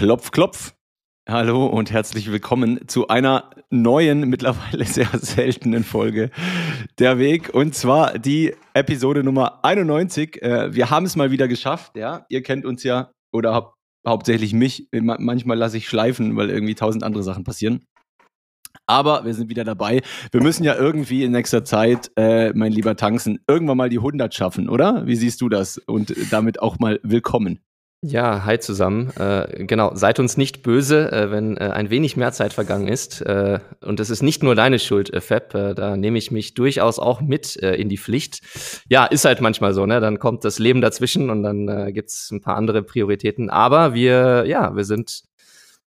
Klopf, klopf. Hallo und herzlich willkommen zu einer neuen, mittlerweile sehr seltenen Folge Der Weg. Und zwar die Episode Nummer 91. Äh, wir haben es mal wieder geschafft, ja. Ihr kennt uns ja oder hau hauptsächlich mich. Manchmal lasse ich schleifen, weil irgendwie tausend andere Sachen passieren. Aber wir sind wieder dabei. Wir müssen ja irgendwie in nächster Zeit, äh, mein lieber Tanzen, irgendwann mal die 100 schaffen, oder? Wie siehst du das? Und damit auch mal willkommen. Ja, hi zusammen. Äh, genau, seid uns nicht böse, äh, wenn äh, ein wenig mehr Zeit vergangen ist. Äh, und es ist nicht nur deine Schuld, äh, Fab. Äh, da nehme ich mich durchaus auch mit äh, in die Pflicht. Ja, ist halt manchmal so, ne? Dann kommt das Leben dazwischen und dann äh, gibt's ein paar andere Prioritäten. Aber wir, ja, wir sind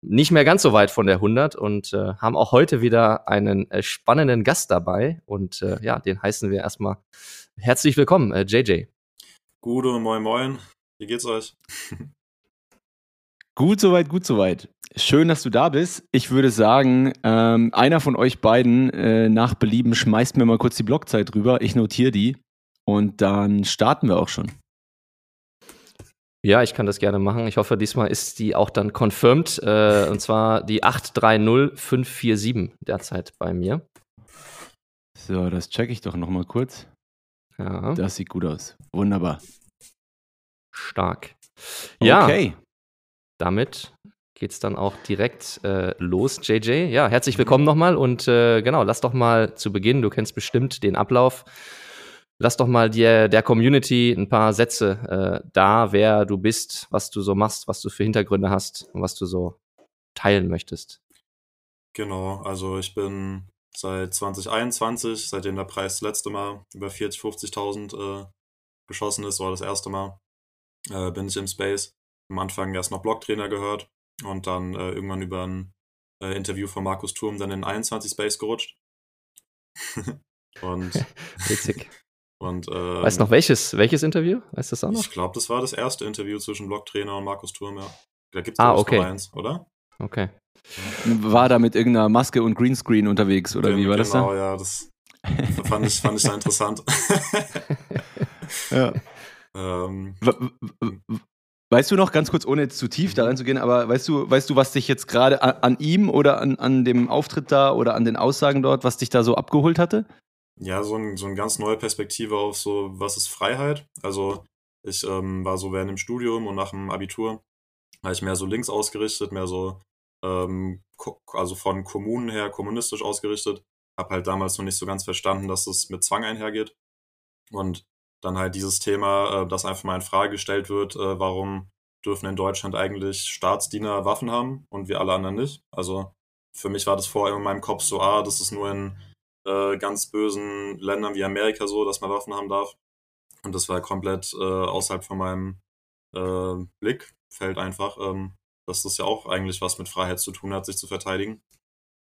nicht mehr ganz so weit von der 100 und äh, haben auch heute wieder einen äh, spannenden Gast dabei. Und äh, ja, den heißen wir erstmal herzlich willkommen, äh, JJ. Gude, moin moin. Wie geht's euch? Gut soweit, gut soweit. Schön, dass du da bist. Ich würde sagen, ähm, einer von euch beiden äh, nach Belieben schmeißt mir mal kurz die Blockzeit rüber. Ich notiere die und dann starten wir auch schon. Ja, ich kann das gerne machen. Ich hoffe, diesmal ist die auch dann confirmed. Äh, und zwar die 830547 derzeit bei mir. So, das checke ich doch nochmal kurz. Ja. Das sieht gut aus. Wunderbar. Stark. Ja, Okay. damit geht's dann auch direkt äh, los, JJ. Ja, herzlich willkommen nochmal und äh, genau, lass doch mal zu Beginn, du kennst bestimmt den Ablauf, lass doch mal dir, der Community ein paar Sätze äh, da, wer du bist, was du so machst, was du für Hintergründe hast und was du so teilen möchtest. Genau, also ich bin seit 2021, seitdem der Preis das letzte Mal über 40, 50.000 äh, geschossen ist, war das erste Mal, äh, bin ich im Space. Am Anfang erst noch Blocktrainer gehört und dann äh, irgendwann über ein äh, Interview von Markus Turm dann in 21 Space gerutscht. und Witzig. und äh, Weißt du noch welches, welches Interview? Weißt du das auch noch? ich glaube, das war das erste Interview zwischen Blocktrainer und Markus Turm, ja. Da gibt's Ah, glaub ich, okay. noch eins, oder? Okay. War da mit irgendeiner Maske und Greenscreen unterwegs oder wie war das genau, da? ja, das fand ich, fand ich sehr interessant. Ja. Ähm, w- Weißt du noch, ganz kurz, ohne jetzt zu tief da reinzugehen, aber weißt du, weißt du, was dich jetzt gerade an, an ihm oder an, an dem Auftritt da oder an den Aussagen dort, was dich da so abgeholt hatte? ja, so, ein, so eine ganz neue Perspektive auf so, was ist Freiheit? Also ich ähm, war so während dem Studium und nach dem Abitur, war ich mehr so links ausgerichtet, mehr so, ähm, also von Kommunen her kommunistisch ausgerichtet. Hab halt damals noch nicht so ganz verstanden, dass es mit Zwang einhergeht. Und dann halt dieses Thema, äh, das einfach mal in Frage gestellt wird, äh, warum dürfen in Deutschland eigentlich Staatsdiener Waffen haben und wir alle anderen nicht? Also für mich war das vorher in meinem Kopf so, ah, das ist nur in äh, ganz bösen Ländern wie Amerika so, dass man Waffen haben darf. Und das war komplett äh, außerhalb von meinem äh, Blickfeld einfach, ähm, dass das ja auch eigentlich was mit Freiheit zu tun hat, sich zu verteidigen.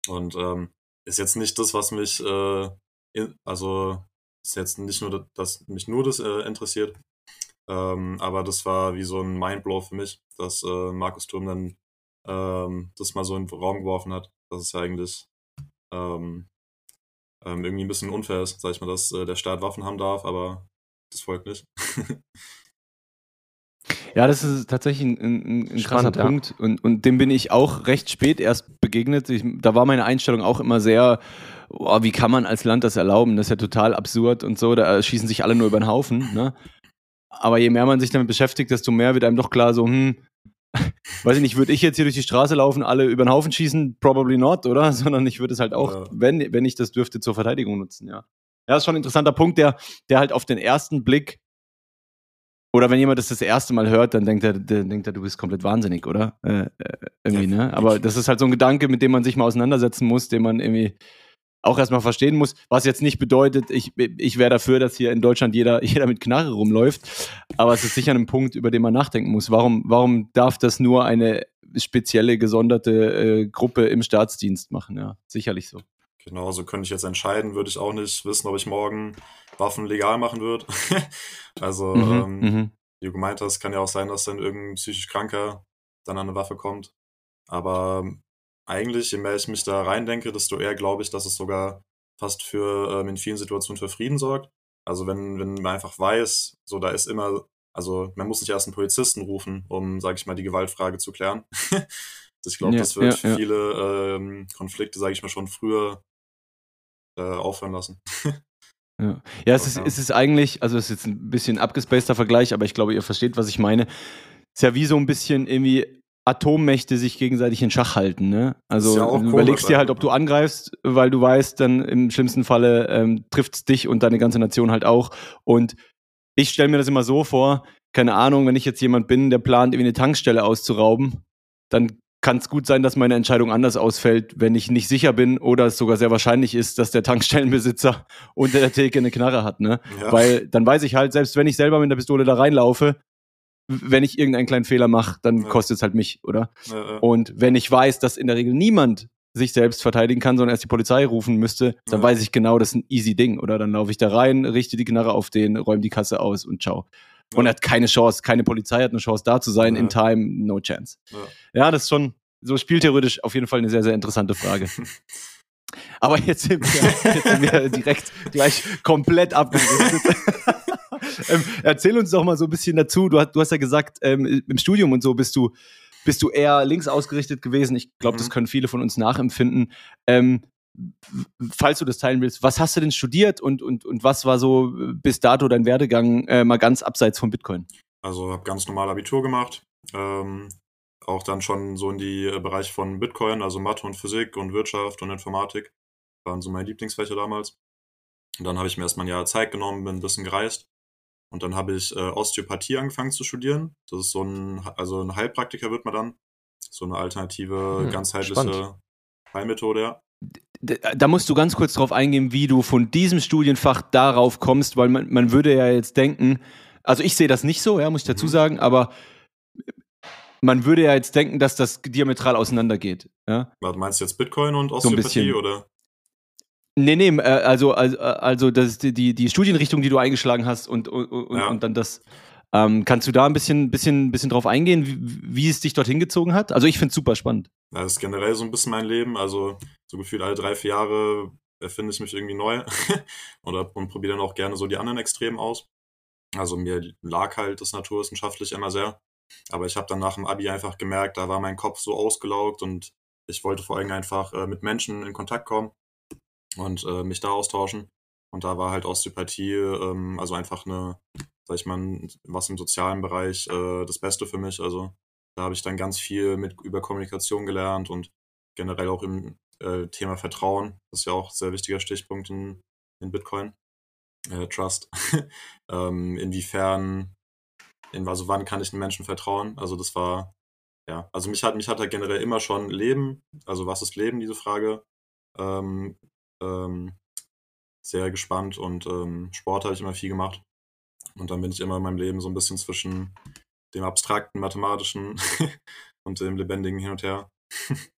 Und ähm, ist jetzt nicht das, was mich, äh, in, also ist jetzt nicht nur, das- dass mich nur das äh, interessiert, ähm, aber das war wie so ein Mindblow für mich, dass äh, Markus Turm dann ähm, das mal so in den Raum geworfen hat, dass es ja eigentlich ähm, ähm, irgendwie ein bisschen unfair ist, sag ich mal, dass äh, der Staat Waffen haben darf, aber das Volk nicht. Ja, das ist tatsächlich ein, ein, ein krasser Spannend, ja. Punkt. Und, und dem bin ich auch recht spät erst begegnet. Ich, da war meine Einstellung auch immer sehr, oh, wie kann man als Land das erlauben? Das ist ja total absurd und so. Da schießen sich alle nur über den Haufen. Ne? Aber je mehr man sich damit beschäftigt, desto mehr wird einem doch klar, so, hm, weiß ich nicht, würde ich jetzt hier durch die Straße laufen, alle über den Haufen schießen? Probably not, oder? Sondern ich würde es halt auch, Ja. wenn, wenn ich das dürfte, zur Verteidigung nutzen, ja. Ja, ist schon ein interessanter Punkt, der, der halt auf den ersten Blick oder wenn jemand das das erste Mal hört, dann denkt er, der, denkt er du bist komplett wahnsinnig, oder? Äh, äh, irgendwie, ne? Aber das ist halt so ein Gedanke, mit dem man sich mal auseinandersetzen muss, den man irgendwie auch erstmal verstehen muss, was jetzt nicht bedeutet, ich, ich wäre dafür, dass hier in Deutschland jeder, jeder mit Knarre rumläuft. Aber es ist sicher ein Punkt, über den man nachdenken muss. Warum, warum darf das nur eine spezielle, gesonderte äh, Gruppe im Staatsdienst machen? Ja, sicherlich so. Genau, so könnte ich jetzt entscheiden, würde ich auch nicht wissen, ob ich morgen Waffen legal machen würde. also, Mhm, ähm, mhm. wie du gemeint hast, kann ja auch sein, dass dann irgendein psychisch Kranker dann an eine Waffe kommt. Aber eigentlich, je mehr ich mich da reindenke, desto eher glaube ich, dass es sogar fast für ähm, in vielen Situationen für Frieden sorgt. Also wenn, wenn man einfach weiß, so da ist immer, also man muss nicht erst einen Polizisten rufen, um, sage ich mal, die Gewaltfrage zu klären. ich glaube, Ja, das wird ja, ja. viele ähm, Konflikte, sage ich mal, schon früher äh, aufhören lassen. Ja, ja es, ist, Ja. es ist eigentlich, also es ist jetzt ein bisschen abgespaceter Vergleich, aber ich glaube, ihr versteht, was ich meine. Es ist ja wie so ein bisschen irgendwie Atommächte sich gegenseitig in Schach halten. Ne? Also ja du überlegst dir halt, ob du ne? angreifst, weil du weißt, dann im schlimmsten Falle ähm, trifft es dich und deine ganze Nation halt auch. Und ich stelle mir das immer so vor, keine Ahnung, wenn ich jetzt jemand bin, der plant, irgendwie eine Tankstelle auszurauben, dann kann es gut sein, dass meine Entscheidung anders ausfällt, wenn ich nicht sicher bin oder es sogar sehr wahrscheinlich ist, dass der Tankstellenbesitzer unter der Theke eine Knarre hat, ne? Ja. Weil dann weiß ich halt, selbst wenn ich selber mit der Pistole da reinlaufe, wenn ich irgendeinen kleinen Fehler mache, dann Ja. kostet es halt mich, oder? Äh, Und wenn ich weiß, dass in der Regel niemand sich selbst verteidigen kann, sondern erst die Polizei rufen müsste, dann Ja. weiß ich genau, das ist ein easy Ding, oder? Dann laufe ich da rein, richte die Knarre auf den, räume die Kasse aus und ciao. Und er hat keine Chance, keine Polizei hat eine Chance da zu sein, in time, no chance. Ja. Das ist schon so spieltheoretisch auf jeden Fall eine sehr, sehr interessante Frage. Aber jetzt sind wir, jetzt sind wir direkt gleich komplett abgedriftet. ähm, erzähl uns doch mal so ein bisschen dazu. Du hast, du hast ja gesagt, ähm, im Studium und so bist du, bist du eher links ausgerichtet gewesen. Ich glaube, das Mhm. können viele von uns nachempfinden. Ähm, falls du das teilen willst, was hast du denn studiert und, und, und was war so bis dato dein Werdegang äh, mal ganz abseits von Bitcoin? Also habe ganz normal Abitur gemacht. Ähm, auch dann schon so in die äh, Bereiche von Bitcoin, also Mathe und Physik und Wirtschaft und Informatik. Waren so meine Lieblingsfächer damals. Und dann habe ich mir erstmal ein Jahr Zeit genommen, bin ein bisschen gereist. Und dann habe ich äh, Osteopathie angefangen zu studieren. Das ist so ein, also ein Heilpraktiker wird man dann. So eine alternative, Hm, ganzheitliche spannend. Heilmethode, ja. Da musst du ganz kurz drauf eingehen, wie du von diesem Studienfach darauf kommst, weil man, man würde ja jetzt denken, also ich sehe das nicht so, ja, muss ich dazu Mhm. sagen, aber man würde ja jetzt denken, dass das diametral auseinandergeht. Ja? Warte, Meinst du jetzt Bitcoin und So ein Osteopathie bisschen. oder? Nee, nee, äh, also, also, also das die, die, die Studienrichtung, die du eingeschlagen hast und, und, Ja. und dann das. Ähm, kannst du da ein bisschen, bisschen, bisschen drauf eingehen, wie, wie es dich dorthin gezogen hat? Also ich finde es super spannend. Ja, das ist generell so ein bisschen mein Leben. Also so gefühlt alle drei, vier Jahre erfinde ich mich irgendwie neu oder und probiere dann auch gerne so die anderen Extremen aus. Also mir lag halt das Naturwissenschaftliche immer sehr. Aber ich habe dann nach dem Abi einfach gemerkt, da war mein Kopf so ausgelaugt und ich wollte vor allem einfach äh, mit Menschen in Kontakt kommen und äh, mich da austauschen. Und da war halt Osteopathie, ähm, also einfach eine, sag ich mal, was im sozialen Bereich äh, das Beste für mich. Also da habe ich dann ganz viel mit über Kommunikation gelernt und generell auch im äh, Thema Vertrauen. Das ist ja auch ein sehr wichtiger Stichpunkt in, in Bitcoin. Äh, Trust. ähm, inwiefern, in, also wann kann ich den Menschen vertrauen? Also das war, ja, also mich hat, mich hat halt generell immer schon Leben, also was ist Leben, diese Frage, ähm, ähm, sehr gespannt und ähm, Sport habe ich immer viel gemacht. Und dann bin ich immer in meinem Leben so ein bisschen zwischen dem abstrakten, mathematischen und dem lebendigen hin und her.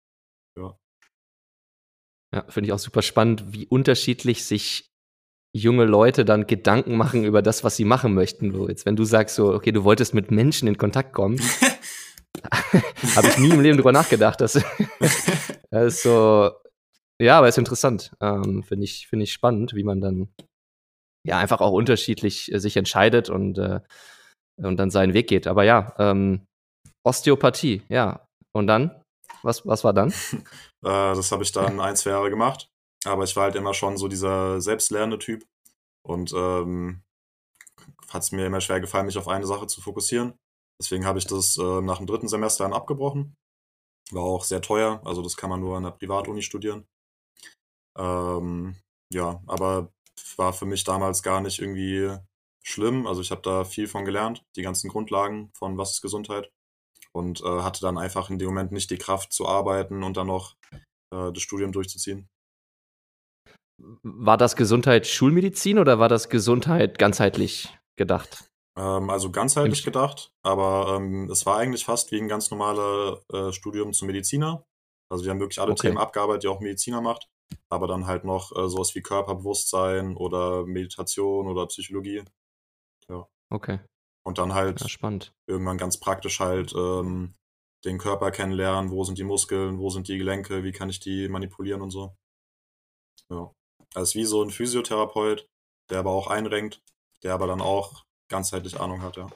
Ja, finde ich auch super spannend, wie unterschiedlich sich junge Leute dann Gedanken machen über das, was sie machen möchten. So, jetzt, wenn du sagst so, okay, du wolltest mit Menschen in Kontakt kommen, habe ich nie im Leben drüber nachgedacht. Das, das ist so, ja, aber ist interessant. Ähm, finde ich, finde ich spannend, wie man dann ja einfach auch unterschiedlich äh, sich entscheidet und, äh, und dann seinen Weg geht. Aber ja, ähm, Osteopathie, ja. Und dann? Was, was war dann? Äh, das habe ich dann ein, zwei Jahre gemacht. Aber ich war halt immer schon so dieser selbstlernende Typ. Und ähm, hat es mir immer schwer gefallen, mich auf eine Sache zu fokussieren. Deswegen habe ich das äh, nach dem dritten Semester dann abgebrochen. War auch sehr teuer, also das kann man nur an der Privatuni studieren. Ähm, ja, aber war für mich damals gar nicht irgendwie schlimm. Also ich habe da viel von gelernt, die ganzen Grundlagen von was ist Gesundheit. Und äh, hatte dann einfach in dem Moment nicht die Kraft zu arbeiten und dann noch äh, das Studium durchzuziehen. War das Gesundheit Schulmedizin oder war das Gesundheit ganzheitlich gedacht? Ähm, also ganzheitlich gedacht, aber ähm, es war eigentlich fast wie ein ganz normales äh, Studium zum Mediziner. Also wir haben wirklich alle Okay. Themen abgearbeitet, die auch Mediziner macht, aber dann halt noch äh, sowas wie Körperbewusstsein oder Meditation oder Psychologie. Okay. Und dann halt Ja, spannend. irgendwann ganz praktisch halt ähm, den Körper kennenlernen, wo sind die Muskeln, wo sind die Gelenke, wie kann ich die manipulieren und so. Ja. Also wie so ein Physiotherapeut, der aber auch einrenkt, der aber dann auch ganzheitlich Ahnung hat, ja.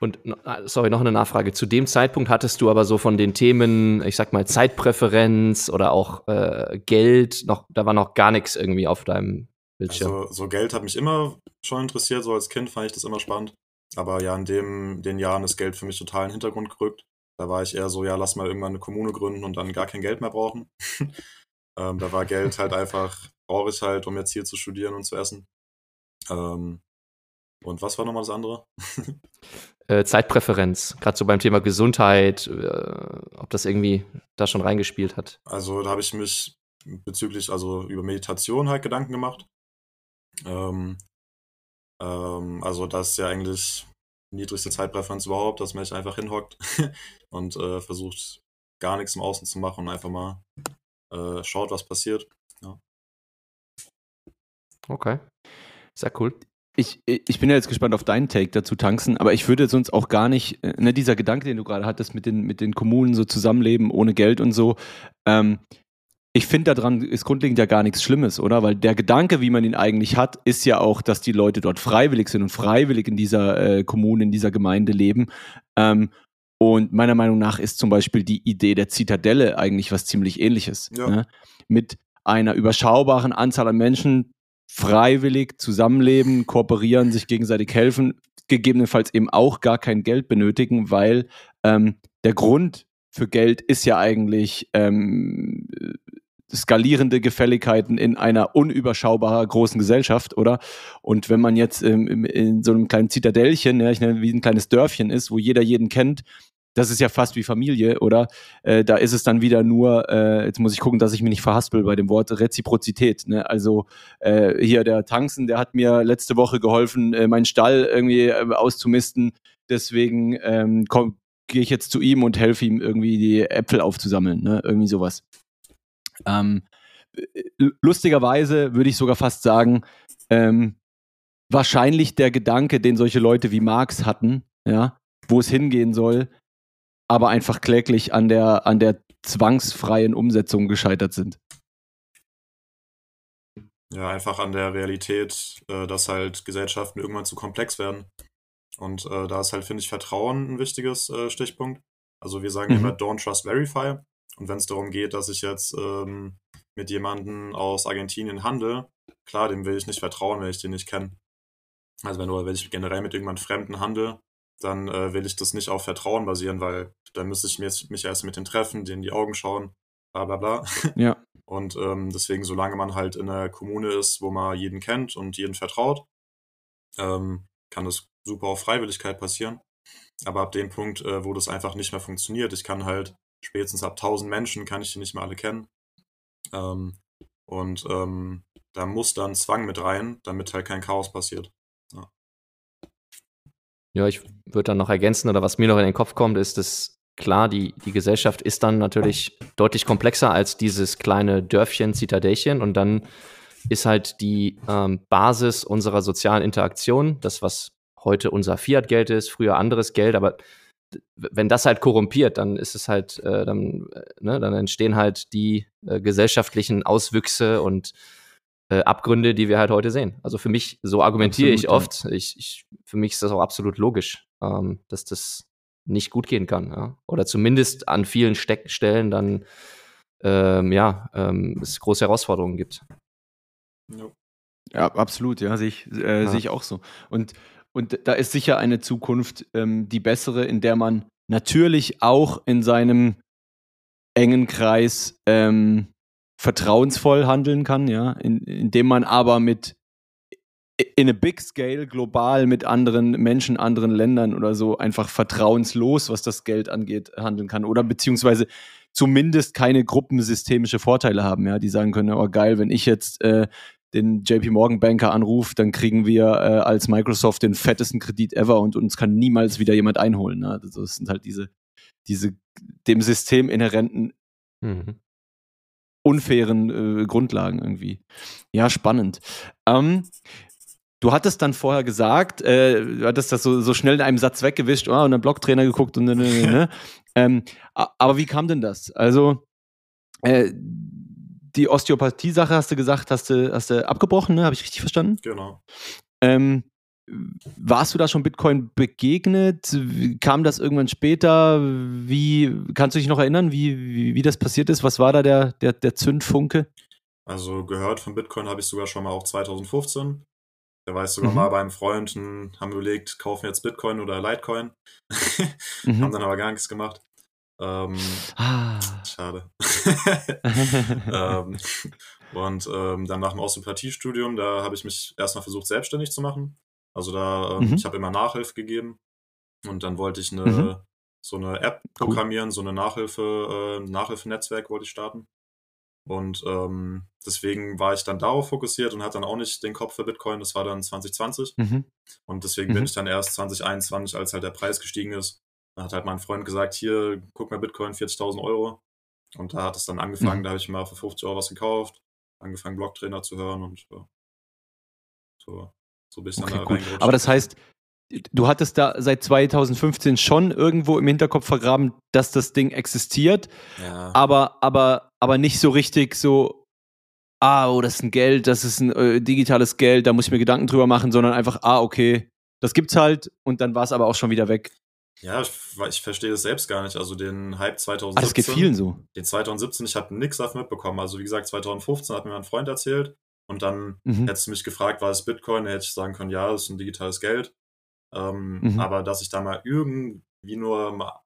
Und ah, sorry, noch eine Nachfrage. Zu dem Zeitpunkt hattest du aber so von den Themen, ich sag mal, Zeitpräferenz oder auch äh, Geld, noch, da war noch gar nichts irgendwie auf deinem Bildschirm. Also so Geld hat mich immer schon interessiert, so als Kind fand ich das immer spannend. Aber ja, in dem, den Jahren ist Geld für mich total in den Hintergrund gerückt. Da war ich eher so, ja, lass mal irgendwann eine Kommune gründen und dann gar kein Geld mehr brauchen. ähm, da war Geld halt einfach, brauche ich halt, um jetzt hier zu studieren und zu essen. Ähm, und was war nochmal das andere? äh, Zeitpräferenz, gerade so beim Thema Gesundheit, äh, ob das irgendwie da schon reingespielt hat. Also da habe ich mich bezüglich, also über Meditation halt Gedanken gemacht. Ähm, ähm, also das ist ja eigentlich niedrigste Zeitpräferenz überhaupt, dass man sich einfach hinhockt und äh, versucht gar nichts im Außen zu machen und einfach mal äh, schaut, was passiert. Okay. Sehr cool. Ich, ich bin ja jetzt gespannt auf deinen Take dazu, Tanzen, aber ich würde sonst auch gar nicht, äh, ne, dieser Gedanke, den du gerade hattest mit den, mit den Kommunen so zusammenleben ohne Geld und so, ähm, ich finde daran ist grundlegend ja gar nichts Schlimmes, oder? Weil der Gedanke, wie man ihn eigentlich hat, ist ja auch, dass die Leute dort freiwillig sind und freiwillig in dieser äh, Kommune, in dieser Gemeinde leben. Ähm, und meiner Meinung nach ist zum Beispiel die Idee der Zitadelle eigentlich was ziemlich ähnliches. Ja. Ne? Mit einer überschaubaren Anzahl an Menschen freiwillig zusammenleben, kooperieren, sich gegenseitig helfen, gegebenenfalls eben auch gar kein Geld benötigen, weil ähm, der Grund für Geld ist ja eigentlich ähm, skalierende Gefälligkeiten in einer unüberschaubar großen Gesellschaft, oder? Und wenn man jetzt ähm, in so einem kleinen Zitadellchen, ja, ich nenne wie ein kleines Dörfchen ist, wo jeder jeden kennt, das ist ja fast wie Familie, oder? Äh, da ist es dann wieder nur, äh, jetzt muss ich gucken, dass ich mich nicht verhaspel bei dem Wort Reziprozität. Ne? Also äh, hier der Tanzen, der hat mir letzte Woche geholfen, äh, meinen Stall irgendwie äh, auszumisten. Deswegen ähm, gehe ich jetzt zu ihm und helfe ihm irgendwie die Äpfel aufzusammeln, ne? irgendwie sowas. Ähm, äh, lustigerweise würde ich sogar fast sagen, ähm, wahrscheinlich der Gedanke, den solche Leute wie Marx hatten, ja, wo es hingehen soll, aber einfach kläglich an der, an der zwangsfreien Umsetzung gescheitert sind. Ja, einfach an der Realität, äh, dass halt Gesellschaften irgendwann zu komplex werden. Und äh, da ist halt, finde ich, Vertrauen ein wichtiges äh, Stichpunkt. Also wir sagen Mhm. immer Don't Trust Verify. Und wenn es darum geht, dass ich jetzt ähm, mit jemandem aus Argentinien handle, klar, dem will ich nicht vertrauen, wenn ich den nicht kenne. Also wenn, oder wenn ich generell mit irgendjemandem Fremden handle, dann äh, will ich das nicht auf Vertrauen basieren, weil dann müsste ich jetzt, mich erst mit denen treffen, denen in die Augen schauen, bla bla bla. Ja. Und ähm, deswegen, solange man halt in einer Kommune ist, wo man jeden kennt und jeden vertraut, ähm, kann das super auf Freiwilligkeit passieren. Aber ab dem Punkt, äh, wo das einfach nicht mehr funktioniert, ich kann halt spätestens ab 1000 Menschen, kann ich die nicht mehr alle kennen. Ähm, und ähm, da muss dann Zwang mit rein, damit halt kein Chaos passiert. Ja, ich würde dann noch ergänzen, oder was mir noch in den Kopf kommt, ist, dass klar, die, die Gesellschaft ist dann natürlich deutlich komplexer als dieses kleine Dörfchen, Zitadellchen. Und dann ist halt die ähm, Basis unserer sozialen Interaktion, das, was heute unser Fiat-Geld ist, früher anderes Geld, aber wenn das halt korrumpiert, dann ist es halt, äh, dann, äh, ne, dann entstehen halt die äh, gesellschaftlichen Auswüchse und äh, Abgründe, die wir halt heute sehen. Also für mich, so argumentiere ich Absolut, oft, ich, ich, für mich ist das auch absolut logisch, ähm, dass das nicht gut gehen kann. Ja? Oder zumindest an vielen Steck Stellen dann ähm, ja, ähm, es große Herausforderungen gibt. Ja. Ja, absolut, ja, sehe ich, äh, Ja. sehe ich auch so. Und, und da ist sicher eine Zukunft ähm, die bessere, in der man natürlich auch in seinem engen Kreis ähm, vertrauensvoll handeln kann, ja, in, indem man aber mit in a big scale global mit anderen Menschen, anderen Ländern oder so einfach vertrauenslos, was das Geld angeht, handeln kann oder beziehungsweise zumindest keine gruppensystemische Vorteile haben, ja, die sagen können, oh geil, wenn ich jetzt äh, den JP Morgan Banker anruft, dann kriegen wir äh, als Microsoft den fettesten Kredit ever und uns kann niemals wieder jemand einholen. Ne? Also das sind halt diese, diese dem System inhärenten Mhm. Unfairen äh, Grundlagen irgendwie. Ja, spannend. Ähm, du hattest dann vorher gesagt, äh, du hattest das so, so schnell in einem Satz weggewischt, oh, und dann Blocktrainer geguckt und ne, ne, ne, ne. ähm, aber wie kam denn das? Also, äh, die Osteopathie-Sache hast du gesagt, hast du, hast du abgebrochen, ne? Habe ich richtig verstanden? Genau. Ähm, warst du da schon Bitcoin begegnet? Kam das irgendwann später? Wie kannst du dich noch erinnern, wie, wie, wie das passiert ist? Was war da der, der, der Zündfunke? Also gehört von Bitcoin habe ich sogar schon mal auch 2015. Da war ich sogar Mhm. mal beim Freund und haben überlegt, kaufen wir jetzt Bitcoin oder Litecoin. Mhm. haben dann aber gar nichts gemacht. Ähm, Ah. schade. ähm, und ähm, dann nach dem Osteopathiestudium, da habe ich mich erstmal versucht, selbstständig zu machen. Also da, ähm, Mhm. ich habe immer Nachhilfe gegeben und dann wollte ich eine, Mhm. so eine App Cool. programmieren, so eine Nachhilfe, äh, Nachhilfenetzwerk wollte ich starten. Und ähm, deswegen war ich dann darauf fokussiert und hatte dann auch nicht den Kopf für Bitcoin. Das war dann 2020. Mhm. Und deswegen Mhm. bin ich dann erst 2021, als halt der Preis gestiegen ist, da hat halt mein Freund gesagt, hier, guck mal Bitcoin, 40.000 Euro. Und da hat es dann angefangen, Mhm. da habe ich mal für 50 Euro was gekauft, angefangen Blocktrainer zu hören und ja. so, so ich dann Okay, da reingerutscht. Aber das heißt, du hattest da seit 2015 schon irgendwo im Hinterkopf vergraben, dass das Ding existiert, ja, aber, aber, aber nicht so richtig so, ah, oh, das ist ein Geld, das ist ein äh, digitales Geld, da muss ich mir Gedanken drüber machen, sondern einfach, ah, okay, das gibt's halt und dann war es aber auch schon wieder weg. ja ich, ich verstehe das selbst gar nicht. Also den Hype 2017. Ah, das geht vielen so. Den 2017, ich habe nichts davon mitbekommen. Also wie gesagt, 2015 hat mir mein Freund erzählt und dann Mhm. hättest du mich gefragt, was ist Bitcoin, dann hätte ich sagen können, ja, das ist ein digitales Geld. Ähm, Mhm. Aber dass ich da mal irgendwie nur mal,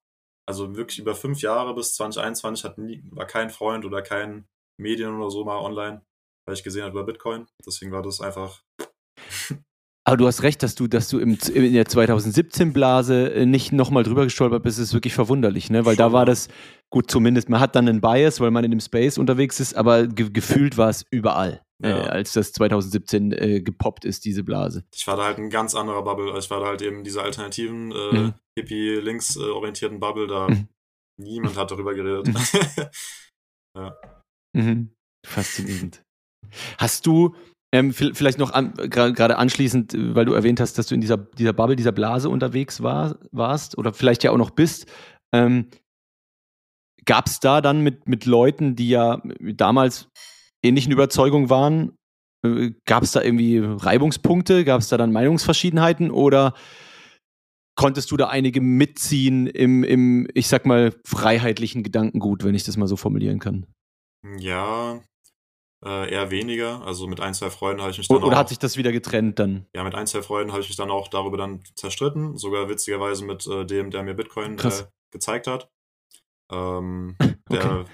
also wirklich über fünf Jahre bis 2021 hat nie, war kein Freund oder kein Medien oder so mal online, weil ich gesehen habe über Bitcoin. Deswegen war das einfach, Aber du hast recht, dass du, dass du im, in der 2017-Blase äh, nicht nochmal drüber gestolpert bist, ist wirklich verwunderlich, ne? Weil da Schon, war ja. das, gut, zumindest, man hat dann einen Bias, weil man in dem Space unterwegs ist, aber ge gefühlt war es überall, Ja. äh, als das 2017 äh, gepoppt ist, diese Blase. ich war da halt ein ganz anderer Bubble. Ich war da halt eben diese alternativen, äh, Mhm. Hippie-links-orientierten Bubble, da Mhm. niemand hat darüber geredet. Mhm. Faszinierend. Hast du ähm, vi- vielleicht noch an, gerade anschließend, äh, weil du erwähnt hast, dass du in dieser, dieser Bubble, dieser Blase unterwegs war, warst oder vielleicht ja auch noch bist, ähm, gab es da dann mit, mit Leuten, die ja damals ähnlichen Überzeugungen waren, äh, gab es da irgendwie Reibungspunkte, gab es da dann Meinungsverschiedenheiten oder konntest du da einige mitziehen im, im, ich sag mal, freiheitlichen Gedankengut, wenn ich das mal so formulieren kann? ja, äh, eher weniger. Also mit ein, zwei Freunden habe ich mich dann Oder, oder auch, hat sich das wieder getrennt dann? ja, mit ein, zwei Freunden habe ich mich dann auch darüber dann zerstritten. Sogar witzigerweise mit äh, dem, der mir Bitcoin äh, gezeigt hat. Ähm, Okay. der,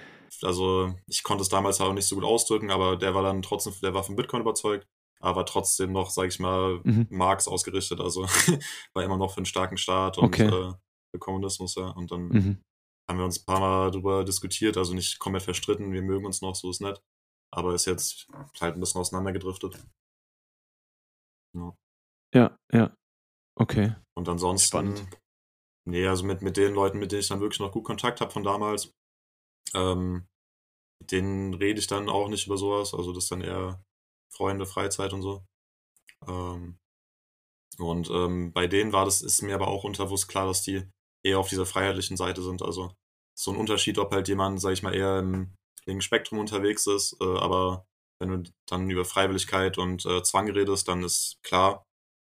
also ich konnte es damals auch nicht so gut ausdrücken, aber der war dann trotzdem, der war von Bitcoin überzeugt, aber trotzdem noch, sag ich mal, Mhm. Marx ausgerichtet. Also war immer noch für einen starken Staat und Okay. äh, für Kommunismus, ja. Und dann Mhm. haben wir uns ein paar Mal drüber diskutiert, also nicht komplett verstritten, wir mögen uns noch, so ist nett. Aber ist jetzt halt ein bisschen auseinandergedriftet. Ja, ja. Okay. Und ansonsten, Spannend. nee, also mit, mit den Leuten, mit denen ich dann wirklich noch gut Kontakt habe von damals, ähm, mit denen rede ich dann auch nicht über sowas. Also das ist dann eher Freunde, Freizeit und so. Ähm, und ähm, bei denen war das, ist mir aber auch unterbewusst klar, dass die eher auf dieser freiheitlichen Seite sind. Also so ein Unterschied, ob halt jemand, sag ich mal, eher im linken Spektrum unterwegs ist, äh, aber wenn du dann über Freiwilligkeit und äh, Zwang redest, dann ist klar,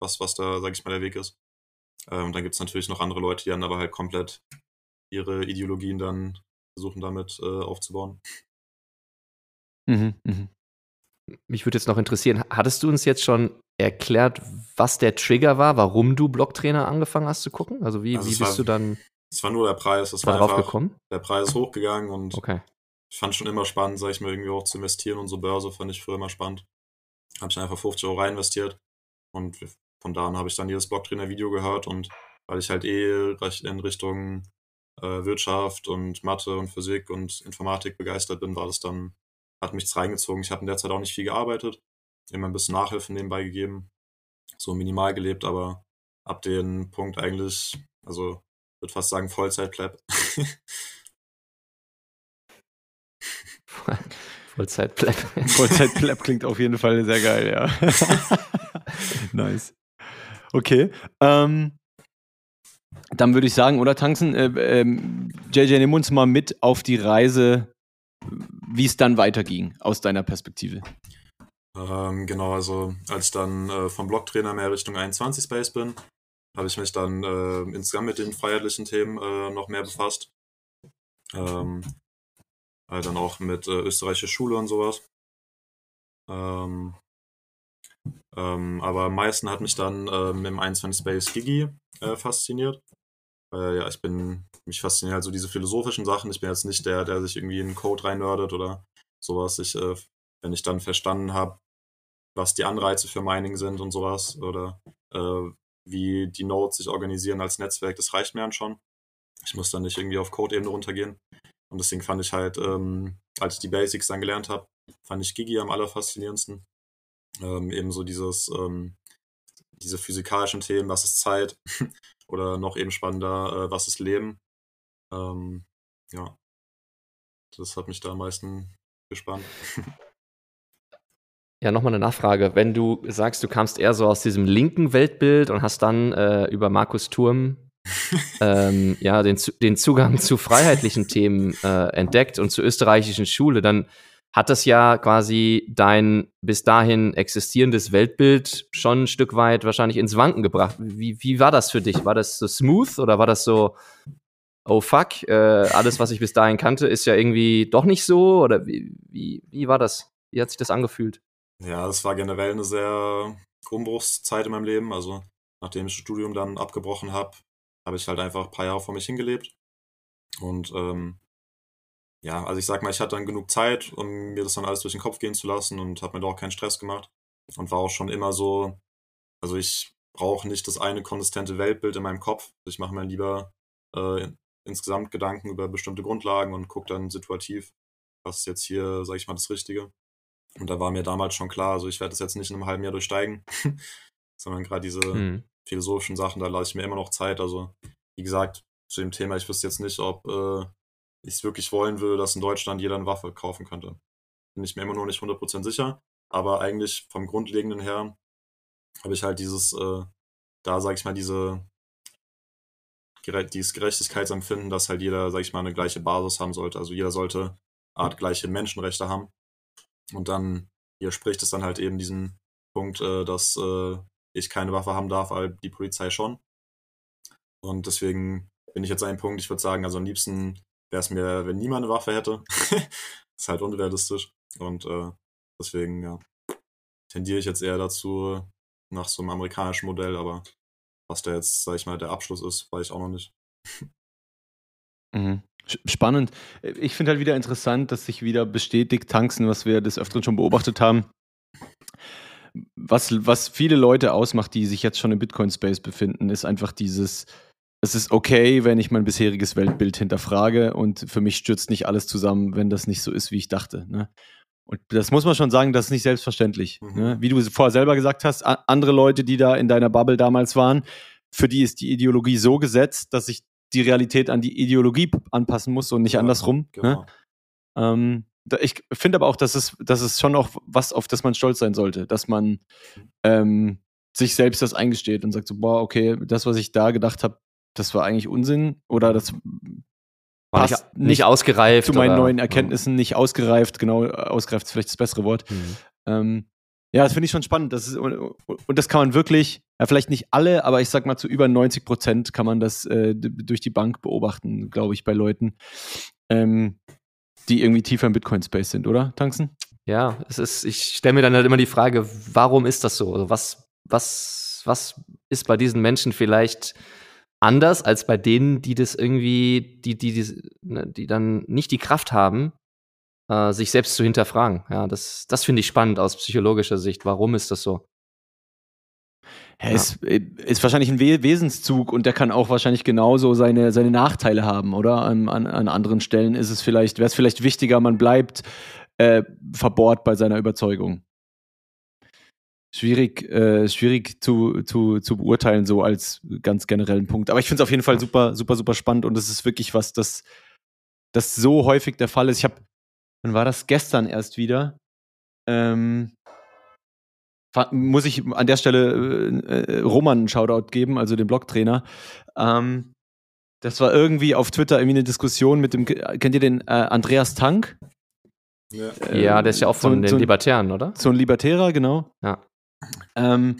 was, was da, sag ich mal, der Weg ist. Ähm, und dann gibt es natürlich noch andere Leute, die dann aber halt komplett ihre Ideologien dann versuchen damit äh, aufzubauen. Mhm. Mhm. Mich würde jetzt noch interessieren, hattest du uns jetzt schon erklärt, was der Trigger war, warum du Blocktrainer angefangen hast zu gucken? Also wie, Also wie es bist war du dann Es war nur der Preis, es war einfach, gekommen? der Preis ist hochgegangen und Okay. ich fand schon immer spannend, sag ich mal, irgendwie auch zu investieren und so Börse fand ich früher immer spannend. Habe ich einfach 50 Euro rein investiert und von da an habe ich dann jedes Blocktrainer-Video gehört und weil ich halt eh in Richtung Wirtschaft und Mathe und Physik und Informatik begeistert bin, war das dann, hat mich reingezogen. Ich habe in der Zeit auch nicht viel gearbeitet, immer ein bisschen Nachhilfe nebenbei gegeben, so minimal gelebt, aber ab dem Punkt eigentlich, also würde fast sagen, Vollzeit-Pleb. Vollzeit-Pleb. Vollzeit-Pleb klingt auf jeden Fall sehr geil, ja. nice. Okay. Ähm, dann würde ich sagen, oder Tanzen, äh, ähm, JJ, nimm uns mal mit auf die Reise, wie es dann weiterging, aus deiner Perspektive. Ähm, genau, also als ich dann äh, vom Blocktrainer mehr Richtung 21 Space bin, habe ich mich dann äh, insgesamt mit den freiheitlichen Themen äh, noch mehr befasst. Ähm, halt dann auch mit äh, österreichischer Schule und sowas. Ähm, ähm, aber am meisten hat mich dann ähm, im 21 Space Gigi äh, fasziniert. Weil ja, ich bin, mich fasziniert halt so diese philosophischen Sachen. Ich bin jetzt nicht der, der sich irgendwie in den Code reinnördet oder sowas. Ich, äh, wenn ich dann verstanden habe, was die Anreize für Mining sind und sowas oder äh, wie die Nodes sich organisieren als Netzwerk, das reicht mir dann schon. Ich muss dann nicht irgendwie auf Code-Ebene runtergehen. Und deswegen fand ich halt, ähm, als ich die Basics dann gelernt habe, fand ich Gigi am allerfaszinierendsten. Ähm, ebenso dieses, ähm, diese physikalischen Themen, was ist Zeit? Oder noch eben spannender, äh, was ist Leben? Ähm, ja, das hat mich da am meisten gespannt. Ja, nochmal eine Nachfrage. Wenn du sagst, du kamst eher so aus diesem linken Weltbild und hast dann äh, über Markus Turm ähm, ja, den, den Zugang zu freiheitlichen Themen äh, entdeckt und zur österreichischen Schule, dann hat das ja quasi dein bis dahin existierendes Weltbild schon ein Stück weit wahrscheinlich ins Wanken gebracht. Wie, wie war das für dich? War das so smooth oder war das so, oh fuck, äh, alles, was ich bis dahin kannte, ist ja irgendwie doch nicht so? Oder wie, wie, wie war das? Wie hat sich das angefühlt? Ja, es war generell eine sehr Umbruchszeit in meinem Leben. Also nachdem ich das Studium dann abgebrochen habe, habe ich halt einfach ein paar Jahre vor mich hingelebt. Und ähm, ja, also ich sag mal, ich hatte dann genug Zeit, um mir das dann alles durch den Kopf gehen zu lassen und habe mir da auch keinen Stress gemacht. Und war auch schon immer so, also ich brauche nicht das eine konsistente Weltbild in meinem Kopf. Ich mache mir lieber äh, insgesamt Gedanken über bestimmte Grundlagen und gucke dann situativ, was ist jetzt hier, sage ich mal, das Richtige. Und da war mir damals schon klar, also ich werde das jetzt nicht in einem halben Jahr durchsteigen, sondern gerade diese mhm. philosophischen Sachen, da lasse ich mir immer noch Zeit. Also, wie gesagt, zu dem Thema, ich wüsste jetzt nicht, ob äh, ich es wirklich wollen würde, dass in Deutschland jeder eine Waffe kaufen könnte. Bin ich mir immer noch nicht 100% sicher, aber eigentlich vom Grundlegenden her habe ich halt dieses, äh, da sage ich mal, diese dieses Gerechtigkeitsempfinden, dass halt jeder, sage ich mal, eine gleiche Basis haben sollte. Also jeder sollte Art gleiche Menschenrechte haben. Und dann hier spricht es dann halt eben diesen Punkt, äh, dass äh, ich keine Waffe haben darf, aber die Polizei schon. Und deswegen bin ich jetzt einem Punkt, ich würde sagen, also am liebsten wäre es mir, wenn niemand eine Waffe hätte. ist halt unrealistisch. Und äh, deswegen, ja, tendiere ich jetzt eher dazu, nach so einem amerikanischen Modell, aber was da jetzt, sag ich mal, der Abschluss ist, weiß ich auch noch nicht. Mhm. Spannend. Ich finde halt wieder interessant, dass sich wieder bestätigt, Tanzen, was wir des Öfteren schon beobachtet haben. Was, was viele Leute ausmacht, die sich jetzt schon im Bitcoin-Space befinden, ist einfach dieses, es ist okay, wenn ich mein bisheriges Weltbild hinterfrage und für mich stürzt nicht alles zusammen, wenn das nicht so ist, wie ich dachte. Ne? Und das muss man schon sagen, das ist nicht selbstverständlich. Mhm. Ne? Wie du vorher selber gesagt hast, andere Leute, die da in deiner Bubble damals waren, für die ist die Ideologie so gesetzt, dass ich die Realität an die Ideologie anpassen muss und nicht ja, andersrum. Ne? Genau. Ne? Ähm, ich finde aber auch, dass es, dass es schon auch was, auf das man stolz sein sollte, dass man ähm, sich selbst das eingesteht und sagt so, boah, okay, das, was ich da gedacht habe, das war eigentlich Unsinn oder das war nicht, nicht, ausgereift. Zu meinen oder? neuen Erkenntnissen nicht ausgereift, genau, ausgereift ist vielleicht das bessere Wort. Mhm. Ähm, ja, das finde ich schon spannend. Das ist, und, und, das kann man wirklich, ja, vielleicht nicht alle, aber ich sag mal, zu über 90 Prozent kann man das äh, durch die Bank beobachten, glaube ich, bei Leuten, ähm, die irgendwie tiefer im Bitcoin-Space sind, oder, Tanzen? Ja, es ist, ich stelle mir dann halt immer die Frage, warum ist das so? Also was, was, was ist bei diesen Menschen vielleicht anders als bei denen, die das irgendwie, die, die, die, ne, die dann nicht die Kraft haben, äh, sich selbst zu hinterfragen. Ja, das, das finde ich spannend aus psychologischer Sicht. Warum ist das so? Ja, ja. Ist, ist wahrscheinlich ein Wesenszug und der kann auch wahrscheinlich genauso seine, seine Nachteile haben, oder? An, an, an anderen Stellen ist es vielleicht, wäre es vielleicht wichtiger, man bleibt äh, verbohrt bei seiner Überzeugung. Schwierig, äh, schwierig zu, zu, zu beurteilen, so als ganz generellen Punkt. Aber ich finde es auf jeden Fall super, super, super spannend und es ist wirklich was, das, das so häufig der Fall ist. Ich habe Dann war das gestern erst wieder. Ähm, muss ich an der Stelle äh, äh, Roman einen Shoutout geben, also dem Blogtrainer. Ähm, das war irgendwie auf Twitter irgendwie eine Diskussion mit dem, kennt ihr den äh, Andreas Tank? Ja. Äh, ja, der ist ja auch so von ein- den so ein- Libertären, oder? So ein Libertärer, genau. Ja. Ähm,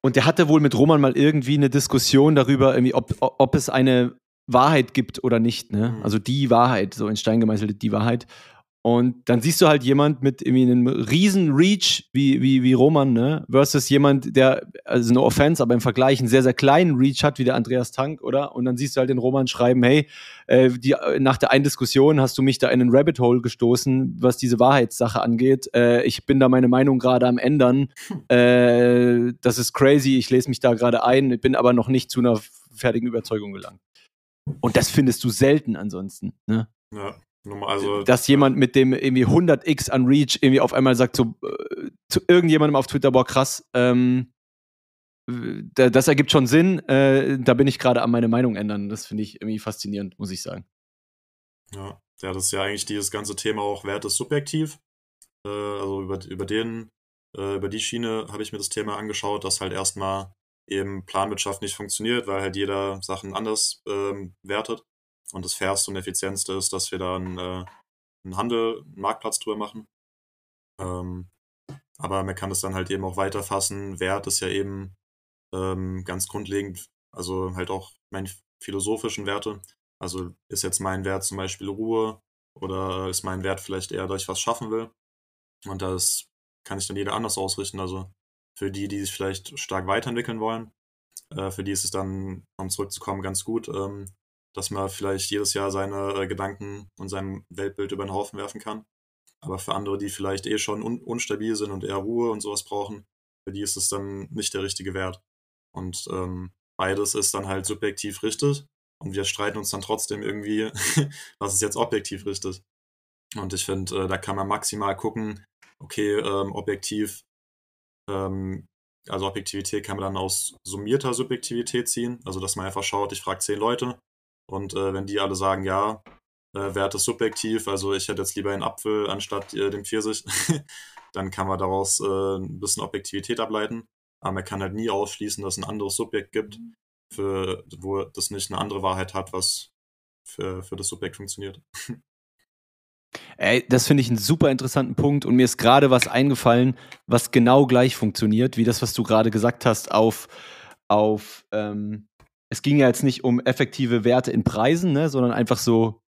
und der hatte wohl mit Roman mal irgendwie eine Diskussion darüber, irgendwie, ob, ob es eine Wahrheit gibt oder nicht. Ne? Mhm. Also die Wahrheit, so in Stein gemeißelt die Wahrheit. Und dann siehst du halt jemand mit irgendwie einem riesen Reach wie, wie, wie Roman, ne? Versus jemand, der, also no offense, aber im Vergleich einen sehr, sehr kleinen Reach hat, wie der Andreas Tank, oder? Und dann siehst du halt den Roman schreiben, hey, äh, die, nach der einen Diskussion hast du mich da in einen Rabbit Hole gestoßen, was diese Wahrheitssache angeht. Äh, ich bin da meine Meinung gerade am ändern. Äh, das ist crazy, ich lese mich da gerade ein, bin aber noch nicht zu einer fertigen Überzeugung gelangt. Und das findest du selten ansonsten. Ne? Ja. Also, Dass jemand mit dem irgendwie 100x an Reach irgendwie auf einmal sagt so, äh, zu irgendjemandem auf Twitter, boah krass, ähm, da- das ergibt schon Sinn, äh, da bin ich gerade an meine Meinung ändern. Das finde ich irgendwie faszinierend, muss ich sagen. Ja, ja, das ist ja eigentlich dieses ganze Thema auch Wert ist subjektiv. Äh, also über, über den, äh, über die Schiene habe ich mir das Thema angeschaut, dass halt erstmal eben Planwirtschaft nicht funktioniert, weil halt jeder Sachen anders ähm, wertet. Und das Fairste und Effizientste ist, dass wir da einen, äh, einen Handel, einen Marktplatz drüber machen. Ähm, aber man kann es dann halt eben auch weiterfassen. Wert ist ja eben ähm, ganz grundlegend, also halt auch meine philosophischen Werte. Also ist jetzt mein Wert zum Beispiel Ruhe oder ist mein Wert vielleicht eher, dass ich was schaffen will? Und das kann ich dann jeder anders ausrichten. Also für die, die sich vielleicht stark weiterentwickeln wollen, äh, für die ist es dann, um zurückzukommen, ganz gut, ähm, dass man vielleicht jedes Jahr seine äh, Gedanken und sein Weltbild über den Haufen werfen kann. Aber für andere, die vielleicht eh schon un unstabil sind und eher Ruhe und sowas brauchen, für die ist es dann nicht der richtige Wert. Und ähm, beides ist dann halt subjektiv richtig. Und wir streiten uns dann trotzdem irgendwie, was ist jetzt objektiv richtig. Und ich finde, äh, da kann man maximal gucken, okay, ähm, objektiv, ähm, also Objektivität kann man dann aus summierter Subjektivität ziehen. Also, dass man einfach schaut, ich frage zehn Leute und äh, wenn die alle sagen, ja, äh, Wert ist subjektiv, also ich hätte jetzt lieber einen Apfel anstatt äh, den Pfirsich, dann kann man daraus äh, ein bisschen Objektivität ableiten. Aber man kann halt nie ausschließen, dass es ein anderes Subjekt gibt, für, wo das nicht eine andere Wahrheit hat, was für, für das Subjekt funktioniert. Ey, das finde ich einen super interessanten Punkt und mir ist gerade was eingefallen, was genau gleich funktioniert, wie das, was du gerade gesagt hast, auf, auf ähm, es ging ja jetzt nicht um effektive Werte in Preisen, ne, sondern einfach so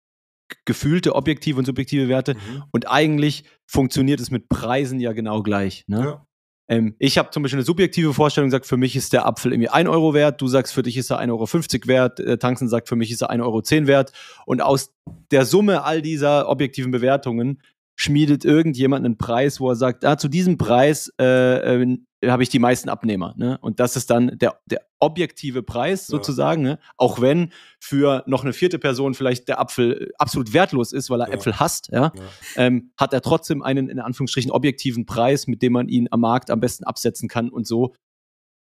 gefühlte, objektive und subjektive Werte. Mhm. Und eigentlich funktioniert es mit Preisen ja genau gleich. Ne? Ja. Ähm, ich habe zum Beispiel eine subjektive Vorstellung, sagt, für mich ist der Apfel irgendwie 1 Euro wert, du sagst, für dich ist er 1,50 Euro wert, äh, Tanzen sagt, für mich ist er 1,10 Euro wert. Und aus der Summe all dieser objektiven Bewertungen schmiedet irgendjemand einen Preis, wo er sagt, ah, zu diesem Preis äh, äh, habe ich die meisten Abnehmer. Ne? Und das ist dann der, der objektive Preis Ja. sozusagen, ne? auch wenn für noch eine vierte Person vielleicht der Apfel absolut wertlos ist, weil er Ja. Äpfel hasst, ja? Ja. ähm, hat er trotzdem einen in Anführungsstrichen objektiven Preis, mit dem man ihn am Markt am besten absetzen kann. Und so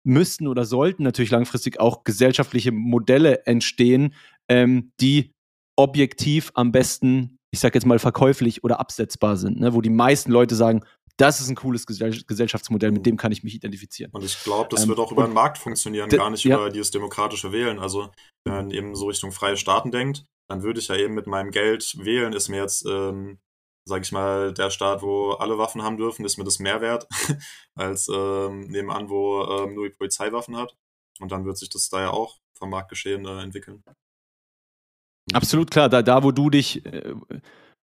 müssten oder sollten natürlich langfristig auch gesellschaftliche Modelle entstehen, ähm, die objektiv am besten, ich sag jetzt mal, verkäuflich oder absetzbar sind, ne? wo die meisten Leute sagen, das ist ein cooles Gesell Gesellschaftsmodell, mit dem kann ich mich identifizieren. Und ich glaube, das Ähm, wird auch über den Markt funktionieren, gar nicht ja. über dieses demokratische Wählen. Also, wenn man eben so Richtung freie Staaten denkt, dann würde ich ja eben mit meinem Geld wählen, ist mir jetzt, ähm, sage ich mal, der Staat, wo alle Waffen haben dürfen, ist mir das mehr wert, als ähm, nebenan, wo ähm, nur die Polizei Waffen hat. Und dann wird sich das da ja auch vom Marktgeschehen äh, entwickeln. Absolut klar, da, da wo du dich, äh,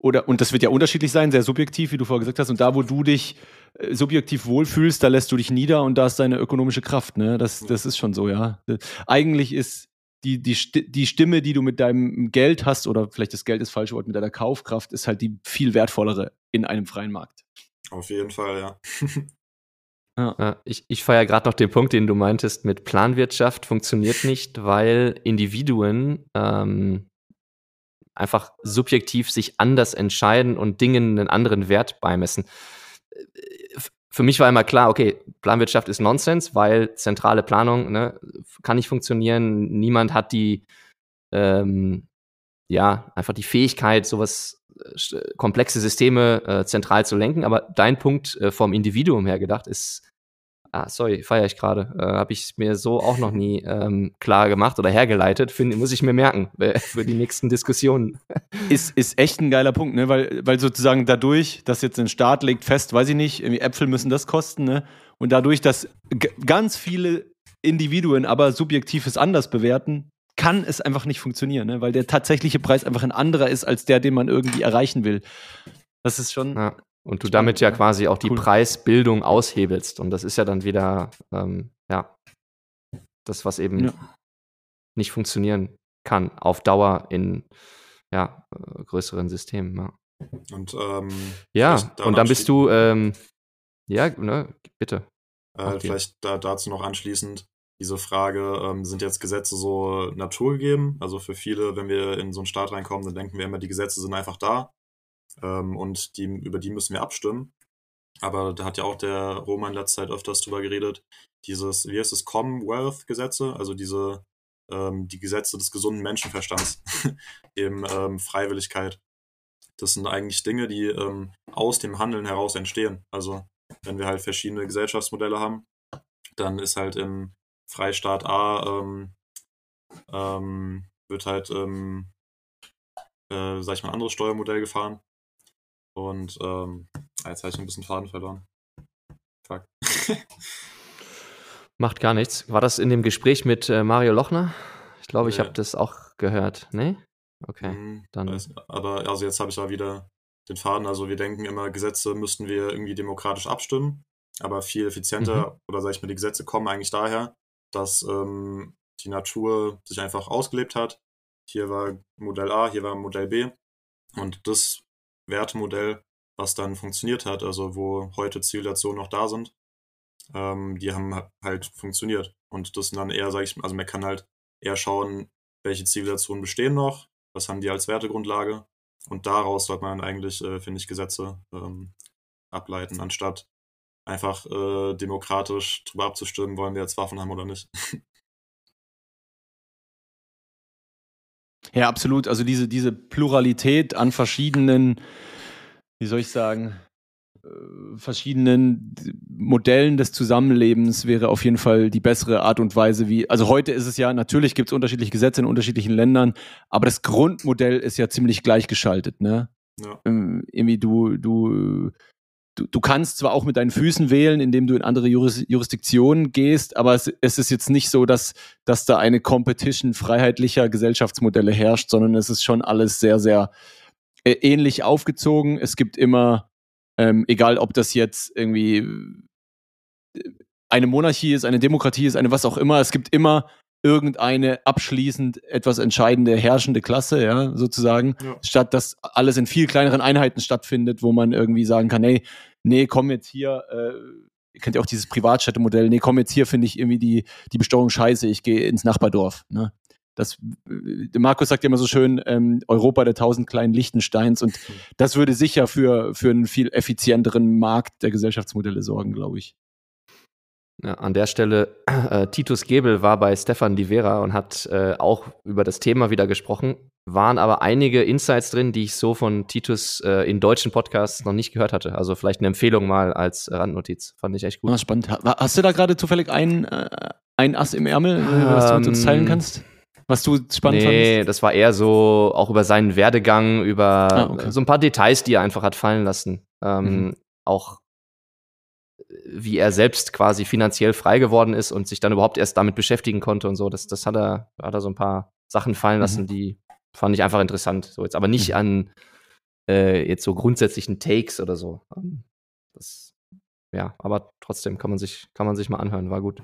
oder, und das wird ja unterschiedlich sein, sehr subjektiv, wie du vorher gesagt hast, und da wo du dich äh, subjektiv wohlfühlst, da lässt du dich nieder und da ist deine ökonomische Kraft, ne? Das, das ist schon so, ja. Äh, Eigentlich ist die, die, die Stimme, die du mit deinem Geld hast, oder vielleicht das Geld ist falsch Wort, mit deiner Kaufkraft, ist halt die viel wertvollere in einem freien Markt. Auf jeden Fall, ja. Ja, ich ich feiere gerade noch den Punkt, den du meintest, mit Planwirtschaft funktioniert nicht, weil Individuen ähm, einfach subjektiv sich anders entscheiden und Dingen einen anderen Wert beimessen. Äh, Für mich war immer klar, okay, Planwirtschaft ist Nonsens, weil zentrale Planung ne, kann nicht funktionieren. Niemand hat die, ähm, ja, einfach die Fähigkeit, sowas sch- komplexe Systeme äh, zentral zu lenken. Aber dein Punkt äh, vom Individuum her gedacht ist, ah, sorry, feiere ich gerade, äh, habe ich mir so auch noch nie ähm, klar gemacht oder hergeleitet. Find, muss ich mir merken äh, für die nächsten Diskussionen. Ist, ist echt ein geiler Punkt, ne? weil, weil sozusagen dadurch, dass jetzt ein Staat legt fest, weiß ich nicht, irgendwie Äpfel müssen das kosten, ne? und dadurch, dass ganz viele Individuen aber subjektives anders bewerten, kann es einfach nicht funktionieren, ne? weil der tatsächliche Preis einfach ein anderer ist als der, den man irgendwie erreichen will. Das ist schon. Ja. Und du damit ja quasi auch die Cool. Preisbildung aushebelst. Und das ist ja dann wieder, ähm, ja, das, was eben Ja. nicht funktionieren kann auf Dauer in ja, äh, größeren Systemen. Ja, Und ähm, ja und dann bist du, ähm, ja, ne, bitte. Äh. Vielleicht da, dazu noch anschließend diese Frage, ähm, sind jetzt Gesetze so naturgegeben? Also für viele, wenn wir in so einen Staat reinkommen, dann denken wir immer, die Gesetze sind einfach da ähm, und die, über die müssen wir abstimmen. Aber da hat ja auch der Roman in letzter Zeit öfters drüber geredet, dieses, wie heißt es, Commonwealth-Gesetze, also diese, ähm, die Gesetze des gesunden Menschenverstands, eben ähm, Freiwilligkeit. Das sind eigentlich Dinge, die ähm, aus dem Handeln heraus entstehen. Also wenn wir halt verschiedene Gesellschaftsmodelle haben, dann ist halt im Freistaat A ähm, ähm, wird halt, ähm, äh, sag ich mal, ein anderes Steuermodell gefahren. Und ähm, jetzt habe ich ein bisschen Faden verloren. Fuck. Macht gar nichts. War das in dem Gespräch mit äh, Mario Lochner? Ich glaube, ich Nee. habe das auch gehört. Nee? Okay. Hm, dann- weiß- aber also jetzt habe ich da wieder den Faden. Also wir denken immer, Gesetze müssten wir irgendwie demokratisch abstimmen. Aber viel effizienter, oder sag ich mal, die Gesetze kommen eigentlich daher, dass ähm, die Natur sich einfach ausgelebt hat. Hier war Modell A, hier war Modell B. Und das Wertemodell, was dann funktioniert hat, also wo heute Zivilisationen noch da sind, ähm, die haben halt funktioniert. Und das sind dann eher, sag ich also man kann halt eher schauen, welche Zivilisationen bestehen noch, was haben die als Wertegrundlage. Und daraus sollte man dann eigentlich, äh, finde ich, Gesetze ähm, ableiten, anstatt einfach äh, demokratisch drüber abzustimmen, wollen wir jetzt Waffen haben oder nicht. Ja, absolut. Also diese, diese Pluralität an verschiedenen, wie soll ich sagen, äh, verschiedenen Modellen des Zusammenlebens wäre auf jeden Fall die bessere Art und Weise, wie. Also heute ist es ja, natürlich gibt es unterschiedliche Gesetze in unterschiedlichen Ländern, aber das Grundmodell ist ja ziemlich gleichgeschaltet, ne? Ja. Ähm, irgendwie du, du, du, du kannst zwar auch mit deinen Füßen wählen, indem du in andere Juris Jurisdiktionen gehst, aber es, es ist jetzt nicht so, dass, dass da eine Competition freiheitlicher Gesellschaftsmodelle herrscht, sondern es ist schon alles sehr, sehr äh, ähnlich aufgezogen. Es gibt immer, ähm, egal ob das jetzt irgendwie äh, eine Monarchie ist, eine Demokratie ist, eine was auch immer, es gibt immer irgendeine abschließend etwas entscheidende herrschende Klasse, ja, sozusagen, Ja. statt dass alles in viel kleineren Einheiten stattfindet, wo man irgendwie sagen kann, hey, nee, komm jetzt hier, äh, ihr kennt ja auch dieses Privatstädtemodell, nee, komm jetzt hier, finde ich irgendwie die, die Besteuerung scheiße, ich gehe ins Nachbardorf, ne? Das, äh, Markus sagt ja immer so schön, ähm, Europa der tausend kleinen Lichtensteins und das würde sicher für, für einen viel effizienteren Markt der Gesellschaftsmodelle sorgen, glaube ich. Ja, an der Stelle, äh, Titus Gebel war bei Stefan Livera und hat äh, auch über das Thema wieder gesprochen. Waren aber einige Insights drin, die ich so von Titus äh, in deutschen Podcasts noch nicht gehört hatte. Also vielleicht eine Empfehlung mal als Randnotiz. Fand ich echt gut. Ah, spannend. Ha- Hast du da gerade zufällig ein, äh, ein Ass im Ärmel, äh, was du mit uns teilen Ähm, kannst? Was du spannend nee, fandest? das war eher so auch über seinen Werdegang, über Ah, okay. so ein paar Details, die er einfach hat fallen lassen. Ähm, Mhm. Auch wie er selbst quasi finanziell frei geworden ist und sich dann überhaupt erst damit beschäftigen konnte und so. Das, das hat er, hat er so ein paar Sachen fallen lassen, Mhm. die fand ich einfach interessant. So jetzt aber nicht Mhm. an äh, jetzt so grundsätzlichen Takes oder so. Ähm, Das, ja, aber trotzdem kann man sich, kann man sich mal anhören, war gut.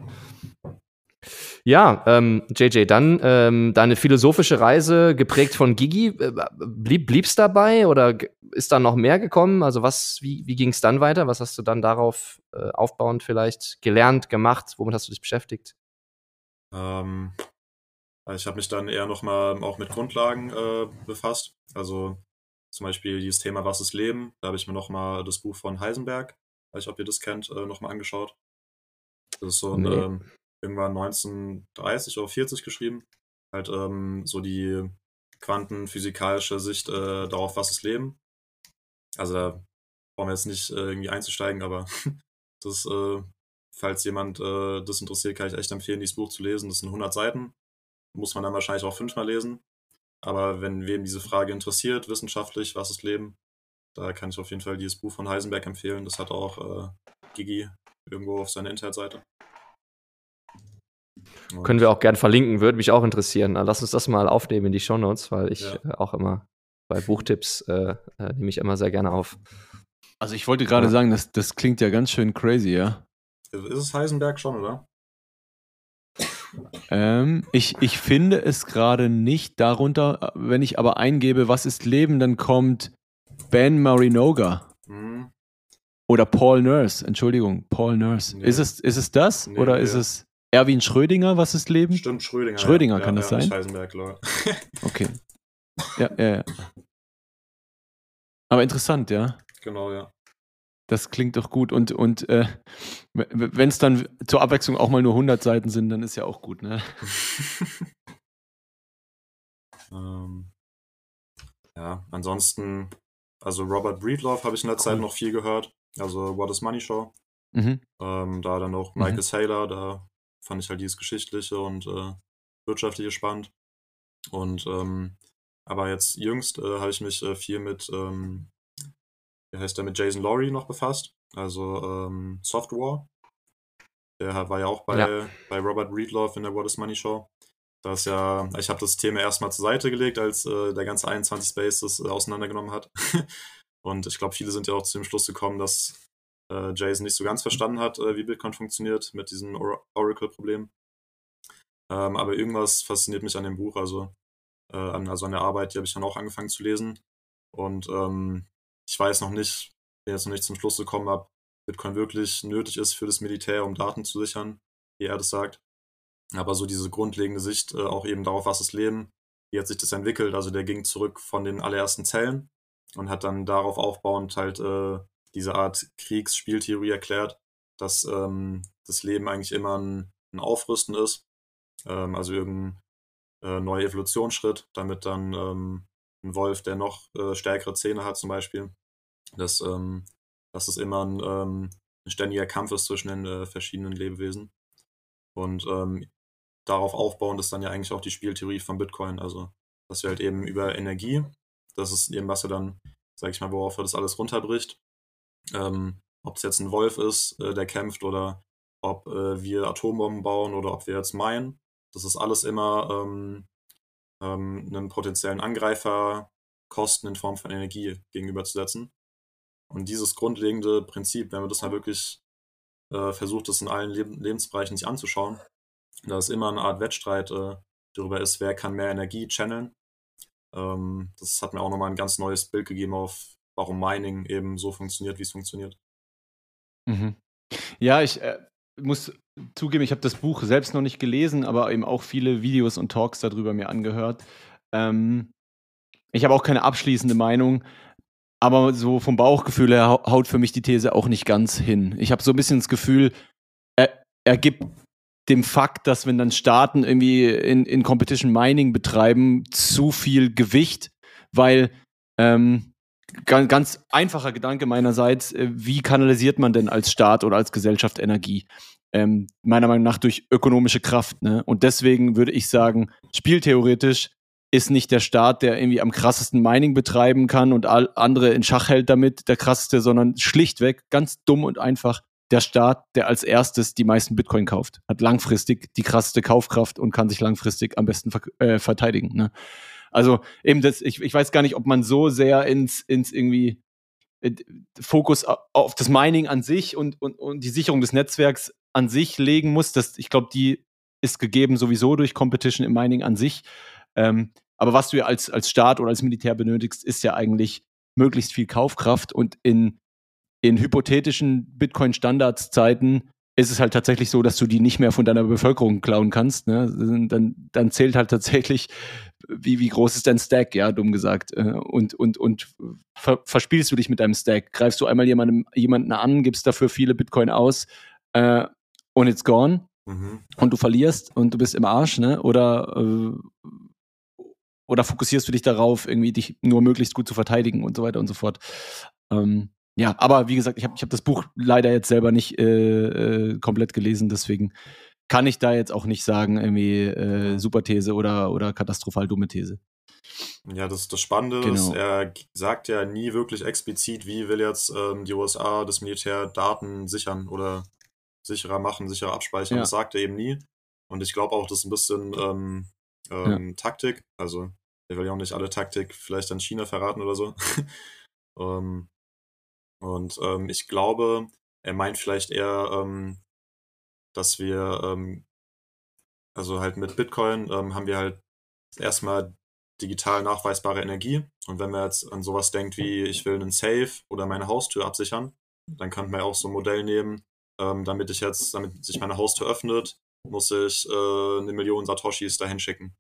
Ja, ähm, JJ, dann ähm, deine philosophische Reise geprägt von Gigi, äh, blieb, blieb's dabei oder ist da noch mehr gekommen? Also was, wie, wie ging es dann weiter? Was hast du dann darauf äh, aufbauend vielleicht gelernt, gemacht? Womit hast du dich beschäftigt? Ähm, ich habe mich dann eher nochmal auch mit Grundlagen äh, befasst. Also zum Beispiel dieses Thema Was ist Leben? Da habe ich mir nochmal das Buch von Heisenberg, weiß ich, ob ihr das kennt, äh, nochmal angeschaut. Das ist so ein, Nee. ähm, irgendwann 1930 oder 40 geschrieben. Halt ähm, so die quantenphysikalische Sicht äh, darauf, was ist Leben. Also da brauchen wir jetzt nicht äh, irgendwie einzusteigen, aber das, äh, falls jemand äh, das interessiert, kann ich echt empfehlen, dieses Buch zu lesen. Das sind 100 Seiten, muss man dann wahrscheinlich auch fünfmal lesen. Aber wenn wem diese Frage interessiert, wissenschaftlich, was ist Leben, da kann ich auf jeden Fall dieses Buch von Heisenberg empfehlen. Das hat auch äh, Gigi irgendwo auf seiner Internetseite. Und Können wir auch gern verlinken, würde mich auch interessieren. Lass uns das mal aufnehmen in die Shownotes, weil ich Ja. äh, auch immer bei Buchtipps äh, äh, nehme ich immer sehr gerne auf. Also ich wollte gerade Ja. sagen, das, das klingt ja ganz schön crazy, ja. Ist es Heisenberg schon, oder? Ähm, ich, ich finde es gerade nicht darunter, wenn ich aber eingebe, was ist Leben, dann kommt Ben Marinoga Hm, oder Paul Nurse. Entschuldigung, Paul Nurse. Nee. Ist, es, ist es das Nee, oder nee. ist es Erwin Schrödinger, was ist Leben? Stimmt, Schrödinger. Schrödinger ja. kann ja, das ja, sein? Heisenberg, lol. Okay. Ja, ja, ja. Aber interessant, ja. genau, ja. Das klingt doch gut. Und, und äh, wenn es dann zur Abwechslung auch mal nur 100 Seiten sind, dann ist ja auch gut, ne? ähm, ja, ansonsten, also Robert Breedlove habe ich in der Zeit Cool. noch viel gehört. Also What is Money Show. Mhm. Ähm, da dann noch Mhm. Michael Saylor, da fand ich halt dieses Geschichtliche und äh, Wirtschaftliche spannend. Und ähm, aber jetzt jüngst äh, habe ich mich äh, viel mit, ähm, wie heißt der, mit Jason Laurie noch befasst. Also ähm, Software. Der war ja auch bei, Ja. bei Robert Breedlove in der What is Money Show. Das ist ja, ich habe das Thema erstmal zur Seite gelegt, als äh, der ganze 21 Space das auseinandergenommen hat. und ich glaube, viele sind ja auch zu dem Schluss gekommen, dass äh, Jason nicht so ganz verstanden hat, äh, wie Bitcoin funktioniert mit diesem Or Oracle-Problem. Ähm, aber irgendwas fasziniert mich an dem Buch, also, äh, an, also an der Arbeit, die habe ich dann auch angefangen zu lesen. Und ähm, ich weiß noch nicht, bin jetzt noch nicht zum Schluss gekommen, ob Bitcoin wirklich nötig ist für das Militär, um Daten zu sichern, wie er das sagt. Aber so diese grundlegende Sicht äh, auch eben darauf, was ist Leben, wie hat sich das entwickelt. Also der ging zurück von den allerersten Zellen und hat dann darauf aufbauend halt äh, diese Art Kriegsspieltheorie erklärt, dass ähm, das Leben eigentlich immer ein, ein Aufrüsten ist, ähm, also irgendein äh, neuer Evolutionsschritt, damit dann ähm, ein Wolf, der noch äh, stärkere Zähne hat zum Beispiel, dass, ähm, dass es immer ein, ähm, ein ständiger Kampf ist zwischen den äh, verschiedenen Lebewesen. Und ähm, darauf aufbauend ist dann ja eigentlich auch die Spieltheorie von Bitcoin, also dass wir halt eben über Energie, das ist eben, was er dann, sag ich mal, worauf das alles runterbricht, ähm, ob es jetzt ein Wolf ist, äh, der kämpft, oder ob äh, wir Atombomben bauen oder ob wir jetzt meinen. Das ist alles immer ähm, ähm, einem potenziellen Angreifer Kosten in Form von Energie gegenüberzusetzen. Und dieses grundlegende Prinzip, wenn man das mal wirklich äh, versucht, das in allen Leb Lebensbereichen sich anzuschauen, da ist immer eine Art Wettstreit äh, darüber ist, wer kann mehr Energie channeln. Ähm, das hat mir auch nochmal ein ganz neues Bild gegeben auf, warum Mining eben so funktioniert, wie es funktioniert. Mhm. Ja, ich äh, muss zugeben, ich habe das Buch selbst noch nicht gelesen, aber eben auch viele Videos und Talks darüber mir angehört. Ähm, ich habe auch keine abschließende Meinung, aber so vom Bauchgefühl her hau- haut für mich die These auch nicht ganz hin. Ich habe so ein bisschen das Gefühl, er, er gibt dem Fakt, dass wenn dann Staaten irgendwie in, in Competition Mining betreiben, zu viel Gewicht, weil ähm, ganz, einfacher Gedanke meinerseits, äh, wie kanalisiert man denn als Staat oder als Gesellschaft Energie? Ähm, meiner Meinung nach durch ökonomische Kraft. Ne? Und deswegen würde ich sagen, spieltheoretisch ist nicht der Staat, der irgendwie am krassesten Mining betreiben kann und all andere in Schach hält damit, der krasseste, sondern schlichtweg, ganz dumm und einfach, der Staat, der als erstes die meisten Bitcoin kauft, hat langfristig die krasseste Kaufkraft und kann sich langfristig am besten ver äh, verteidigen. Ne? Also eben das, ich, ich weiß gar nicht, ob man so sehr ins, ins irgendwie äh, Fokus au- auf das Mining an sich und, und, und die Sicherung des Netzwerks an sich legen muss. Das, ich glaube, die ist gegeben sowieso durch Competition im Mining an sich. Ähm, aber was du ja als, als Staat oder als Militär benötigst, ist ja eigentlich möglichst viel Kaufkraft und in, in hypothetischen Bitcoin-Standardszeiten ist es halt tatsächlich so, dass du die nicht mehr von deiner Bevölkerung klauen kannst. Ne? Dann, dann zählt halt tatsächlich, wie, wie groß ist dein Stack, ja, dumm gesagt. Äh, Und, und, und ver verspielst du dich mit deinem Stack? Greifst du einmal jemandem, jemanden an, gibst dafür viele Bitcoin aus äh, und it's gone Mhm. und du verlierst und du bist im Arsch, ne? Oder, äh, oder fokussierst du dich darauf, irgendwie dich nur möglichst gut zu verteidigen und so weiter und so fort. Ähm, ja, aber wie gesagt, ich habe ich hab das Buch leider jetzt selber nicht äh, äh, komplett gelesen, deswegen kann ich da jetzt auch nicht sagen, irgendwie äh, super These oder, oder katastrophal dumme These. Ja, das, das Spannende Genau. ist, er sagt ja nie wirklich explizit, wie will jetzt ähm, die USA das Militär Daten sichern oder sicherer machen, sicherer abspeichern. Ja. Das sagt er eben nie. Und ich glaube auch, das ist ein bisschen ähm, ähm, Taktik. Also, er will ja auch nicht alle Taktik vielleicht an China verraten oder so. ähm, und ähm, ich glaube, er meint vielleicht eher, ähm, dass wir, ähm, also halt mit Bitcoin ähm, haben wir halt erstmal digital nachweisbare Energie. Und wenn man jetzt an sowas denkt wie, ich will einen Safe oder meine Haustür absichern, dann kann man ja auch so ein Modell nehmen, ähm, damit ich jetzt, damit sich meine Haustür öffnet, muss ich äh, eine Million Satoshis dahin schicken.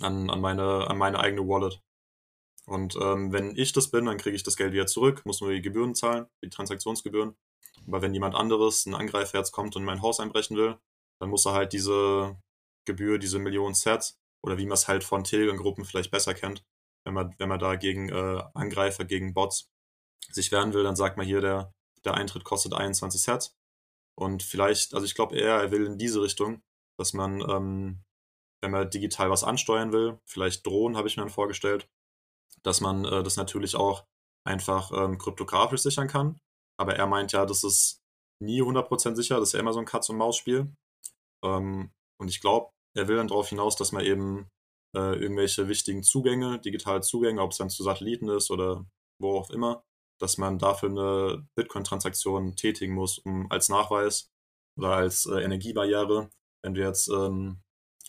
An, an, meine, an meine eigene Wallet. Und ähm, wenn ich das bin, dann kriege ich das Geld wieder zurück, muss nur die Gebühren zahlen, die Transaktionsgebühren. Aber wenn jemand anderes, ein Angreifer jetzt kommt und in mein Haus einbrechen will, dann muss er halt diese Gebühr, diese Millionen Sets, oder wie man es halt von Telegram-Gruppen vielleicht besser kennt, wenn man, wenn man da gegen äh, Angreifer, gegen Bots sich wehren will, dann sagt man hier, der, der Eintritt kostet 21 Sets. Und vielleicht, also ich glaube eher, er will in diese Richtung, dass man, ähm, wenn man digital was ansteuern will, vielleicht Drohnen, habe ich mir dann vorgestellt, dass man äh, das natürlich auch einfach ähm, kryptografisch sichern kann. Aber er meint ja, das ist nie 100% sicher, das ist ja immer so ein Katz-und-Maus-Spiel. Ähm, und ich glaube, er will dann darauf hinaus, dass man eben äh, irgendwelche wichtigen Zugänge, digitale Zugänge, ob es dann zu Satelliten ist oder wo auch immer, dass man dafür eine Bitcoin-Transaktion tätigen muss, um als Nachweis oder als äh, Energiebarriere, wenn du jetzt ähm,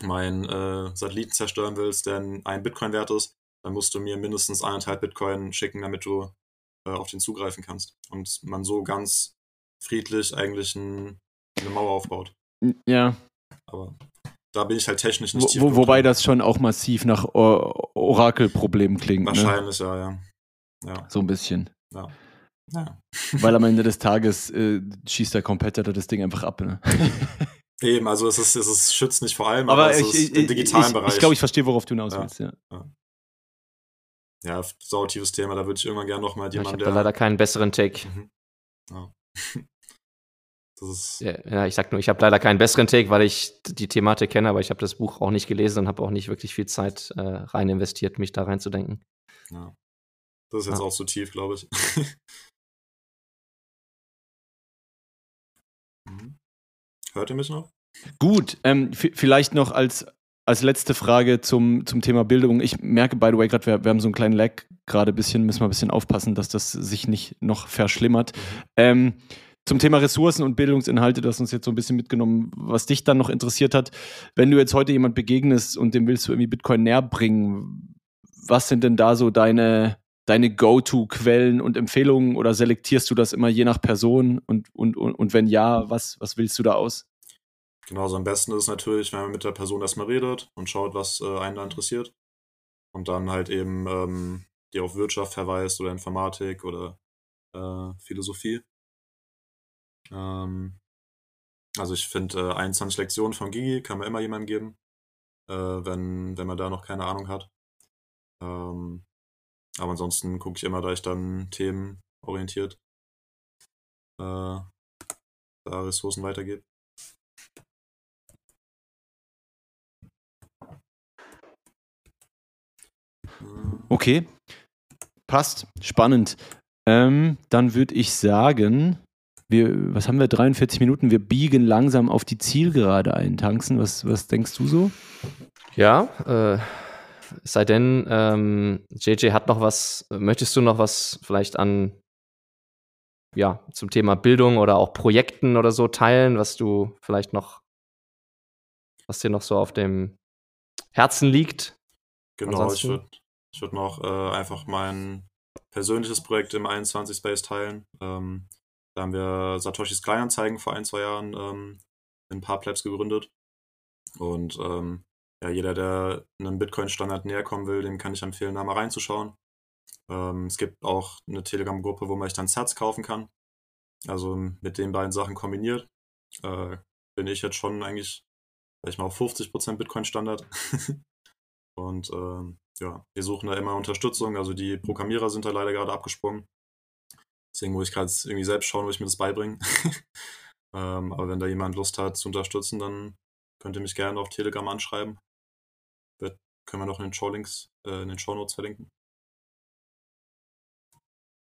meinen äh, Satelliten zerstören willst, der ein Bitcoin wert ist, dann musst du mir mindestens eineinhalb Bitcoin schicken, damit du äh, auf den zugreifen kannst. Und man so ganz friedlich eigentlich ein, eine Mauer aufbaut. Ja, Aber da bin ich halt technisch nicht wo, wo, wobei das schon auch massiv nach Or Orakelproblemen klingt. Ne? Wahrscheinlich, ja, ja. Ja, So ein bisschen. ja. ja. Weil am Ende des Tages äh, schießt der Competitor das Ding einfach ab. Ne? Eben, also es ist, es ist schützt nicht vor allem, aber, Aber es ich, ist ich, im digitalen ich, Bereich. ich glaube, ich verstehe, worauf du hinaus willst. Ja. ja, sautiefes Thema, da würde ich irgendwann gerne nochmal Ja, ich jemanden, habe da leider keinen besseren Take. Mhm. Ja. Das ist, Ja, ja, ich sag nur, ich habe leider keinen besseren Take, weil ich die Thematik kenne, aber ich habe das Buch auch nicht gelesen und habe auch nicht wirklich viel Zeit äh, rein investiert, mich da reinzudenken. ja. Das ist jetzt Ja. auch zu tief, glaube ich. Mhm. Hört ihr mich noch? Gut, ähm, vielleicht noch als, als letzte Frage zum, zum Thema Bildung. Ich merke, by the way, gerade, wir, wir haben so einen kleinen Lag gerade ein bisschen, müssen wir ein bisschen aufpassen, dass das sich nicht noch verschlimmert. Ähm, zum Thema Ressourcen und Bildungsinhalte, du hast uns jetzt so ein bisschen mitgenommen, was dich dann noch interessiert hat. Wenn du jetzt heute jemand begegnest und dem willst du irgendwie Bitcoin näher bringen, was sind denn da so deine, deine Go-To-Quellen und Empfehlungen oder selektierst du das immer je nach Person? Und, und, und, und wenn ja, was, was willst du da aus? Genauso am besten ist es natürlich, wenn man mit der Person erstmal redet und schaut, was äh, einen da interessiert. Und dann halt eben ähm, die auf Wirtschaft verweist oder Informatik oder äh, Philosophie. Ähm, also ich finde, äh, 21 Lektionen von Gigi kann man immer jemandem geben, äh, wenn, wenn man da noch keine Ahnung hat. Ähm, aber ansonsten gucke ich immer, da ich dann themenorientiert äh, da Ressourcen weitergebe. Okay, passt, spannend. Ähm, dann würde ich sagen, wir, was haben wir, 43 Minuten, wir biegen langsam auf die Zielgerade ein. Tanzen, was, was denkst du so? Ja, äh, sei denn, ähm, JJ hat noch was, möchtest du noch was vielleicht an, ja, zum Thema Bildung oder auch Projekten oder so teilen, was du vielleicht noch, was dir noch so auf dem Herzen liegt? Genau, ich Ansonsten? würde ich würd noch äh, einfach mein persönliches Projekt im 21 Space teilen. Ähm, da haben wir Satoshis Kleinanzeigen vor ein, zwei Jahren ähm, in ein gegründet. Und ähm, ja, jeder, der einem Bitcoin-Standard näher kommen will, dem kann ich empfehlen, da mal reinzuschauen. Ähm, es gibt auch eine Telegram-Gruppe, wo man sich dann Sats kaufen kann. Also mit den beiden Sachen kombiniert äh, bin ich jetzt schon eigentlich, sag ich mal, auf 50% Bitcoin-Standard. Und ähm, ja, wir suchen da immer Unterstützung. Also die Programmierer sind da leider gerade abgesprungen. Deswegen muss ich gerade irgendwie selbst schauen, wo ich mir das beibringe. ähm, aber wenn da jemand Lust hat zu unterstützen, dann könnt ihr mich gerne auf Telegram anschreiben. Wird, können wir noch in den Showlinks, äh, in den Shownotes verlinken.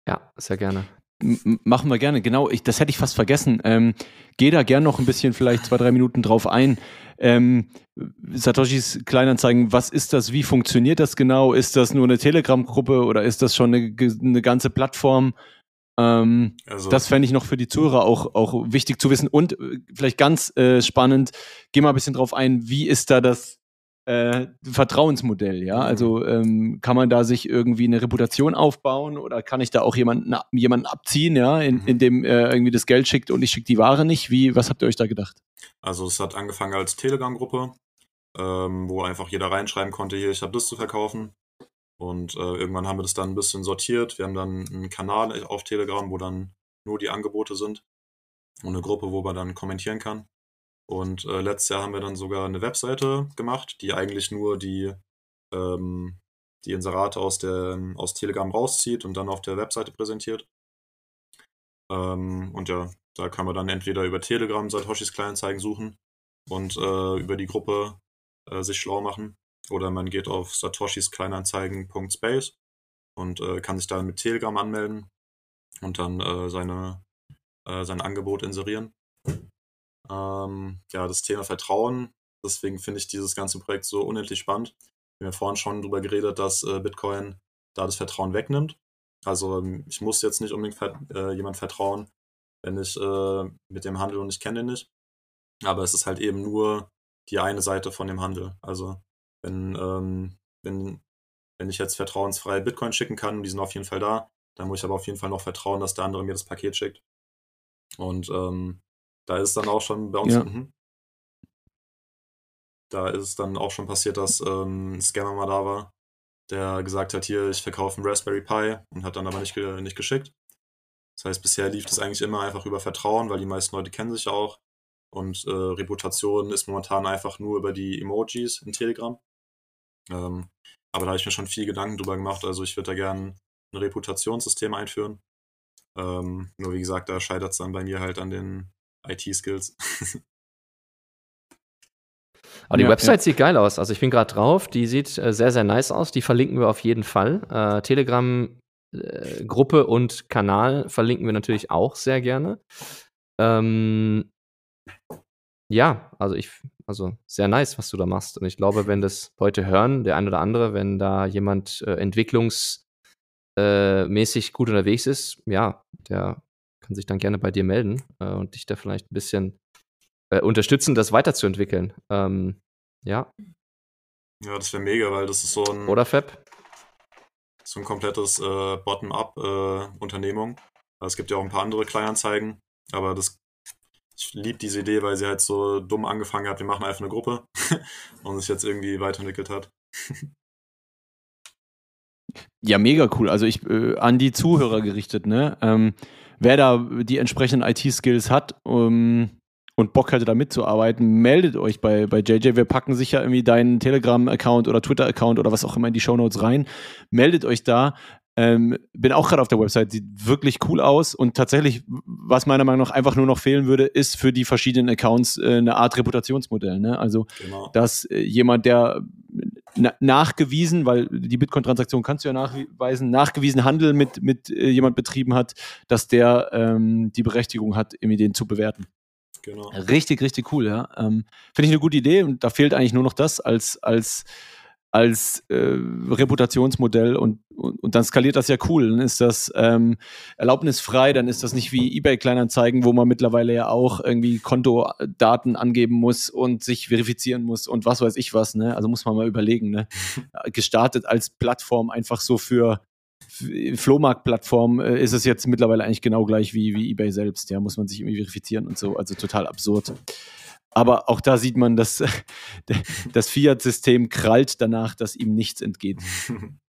Ja, sehr gerne. Machen wir gerne, genau. Ich, das hätte ich fast vergessen. Ähm, geh da gerne noch ein bisschen, vielleicht zwei, drei Minuten drauf ein. Ähm, Satoshis Kleinanzeigen, was ist das? Wie funktioniert das genau? Ist das nur eine Telegram-Gruppe oder ist das schon eine, eine ganze Plattform? Ähm, also, das fände ich noch für die Zuhörer auch, auch wichtig zu wissen. Und äh, vielleicht ganz äh, spannend, geh mal ein bisschen drauf ein, wie ist da das äh, Vertrauensmodell, ja? Mhm. Also ähm, kann man da sich irgendwie eine Reputation aufbauen oder kann ich da auch jemanden, jemanden abziehen, ja, in, mhm. indem er irgendwie das Geld schickt und ich schicke die Ware nicht? Wie, was habt ihr euch da gedacht? Also es hat angefangen als Telegram-Gruppe, ähm, wo einfach jeder reinschreiben konnte, hier, ich habe das zu verkaufen. Und äh, irgendwann haben wir das dann ein bisschen sortiert. Wir haben dann einen Kanal auf Telegram, wo dann nur die Angebote sind und eine Gruppe, wo man dann kommentieren kann. Und äh, letztes Jahr haben wir dann sogar eine Webseite gemacht, die eigentlich nur die, ähm, die Inserate aus, der, aus Telegram rauszieht und dann auf der Webseite präsentiert. Ähm, und ja, da kann man dann entweder über Telegram Satoshis Kleinanzeigen suchen und äh, über die Gruppe äh, sich schlau machen. Oder man geht auf Satoshis Kleinanzeigen.space und äh, kann sich da mit Telegram anmelden und dann äh, seine, äh, sein Angebot inserieren. Ähm, ja, das Thema Vertrauen, deswegen finde ich dieses ganze Projekt so unendlich spannend. Wir haben ja vorhin schon darüber geredet, dass äh, Bitcoin da das Vertrauen wegnimmt. Also ähm, ich muss jetzt nicht unbedingt ver äh, jemand vertrauen, wenn ich äh, mit dem Handel und ich kenne den nicht. Aber es ist halt eben nur die eine Seite von dem Handel. Also wenn, ähm, wenn, wenn ich jetzt vertrauensfrei Bitcoin schicken kann, die sind auf jeden Fall da, dann muss ich aber auf jeden Fall noch vertrauen, dass der andere mir das Paket schickt. Und ähm, da ist es dann auch schon bei uns. Ja. Mhm. Da ist es dann auch schon passiert, dass ähm, ein Scammer mal da war, der gesagt hat, hier, ich verkaufe einen Raspberry Pi und hat dann aber nicht, nicht geschickt. Das heißt, bisher lief das eigentlich immer einfach über Vertrauen, weil die meisten Leute kennen sich auch. Und äh, Reputation ist momentan einfach nur über die Emojis in Telegram. Ähm, aber da habe ich mir schon viel Gedanken drüber gemacht. Also ich würde da gerne ein Reputationssystem einführen. Ähm, nur wie gesagt, da scheitert es dann bei mir halt an den IT-Skills. Aber die ja, Website ja. sieht geil aus. Also ich bin gerade drauf. Die sieht äh, sehr, sehr nice aus. Die verlinken wir auf jeden Fall. Äh, Telegram äh, und Kanal verlinken wir natürlich auch sehr gerne. Ähm, ja, also ich, also sehr nice, was du da machst. Und ich glaube, wenn das Leute hören, der ein oder andere, wenn da jemand äh, entwicklungsmäßig äh, gut unterwegs ist, ja, der kann sich dann gerne bei dir melden äh, und dich da vielleicht ein bisschen äh, unterstützen, das weiterzuentwickeln. Ähm, ja. Ja, das wäre mega, weil das ist so ein. Oder Fab? So ein komplettes äh, Bottom-up-Unternehmung. Äh, es gibt ja auch ein paar andere Kleinanzeigen, aber das ich liebe diese Idee, weil sie halt so dumm angefangen hat, wir machen einfach eine Gruppe und sich jetzt irgendwie weiterentwickelt hat. ja, mega cool. Also ich äh, an die Zuhörer gerichtet, ne? Ähm, wer da die entsprechenden IT-Skills hat um, und Bock hatte, da mitzuarbeiten, meldet euch bei, bei JJ. Wir packen sicher irgendwie deinen Telegram-Account oder Twitter-Account oder was auch immer in die Shownotes rein. Meldet euch da. Ähm, bin auch gerade auf der Website, sieht wirklich cool aus und tatsächlich, was meiner Meinung nach einfach nur noch fehlen würde, ist für die verschiedenen Accounts äh, eine Art Reputationsmodell. Ne? Also, genau. dass äh, jemand, der na nachgewiesen, weil die Bitcoin-Transaktion kannst du ja nachweisen, nachgewiesen Handel mit, mit äh, jemand betrieben hat, dass der ähm, die Berechtigung hat, irgendwie den zu bewerten. Genau. Richtig, richtig cool, ja. Ähm, Finde ich eine gute Idee und da fehlt eigentlich nur noch das als, als als äh, Reputationsmodell und, und, und, dann skaliert das ja cool. Dann ist das ähm, erlaubnisfrei, dann ist das nicht wie eBay-Kleinanzeigen, wo man mittlerweile ja auch irgendwie Kontodaten angeben muss und sich verifizieren muss und was weiß ich was. Ne? Also muss man mal überlegen. Ne? Gestartet als Plattform einfach so für Flohmarktplattform äh, ist es jetzt mittlerweile eigentlich genau gleich wie, wie eBay selbst. Ja, muss man sich irgendwie verifizieren und so. Also total absurd. Aber auch da sieht man, dass das Fiat-System krallt danach, dass ihm nichts entgeht.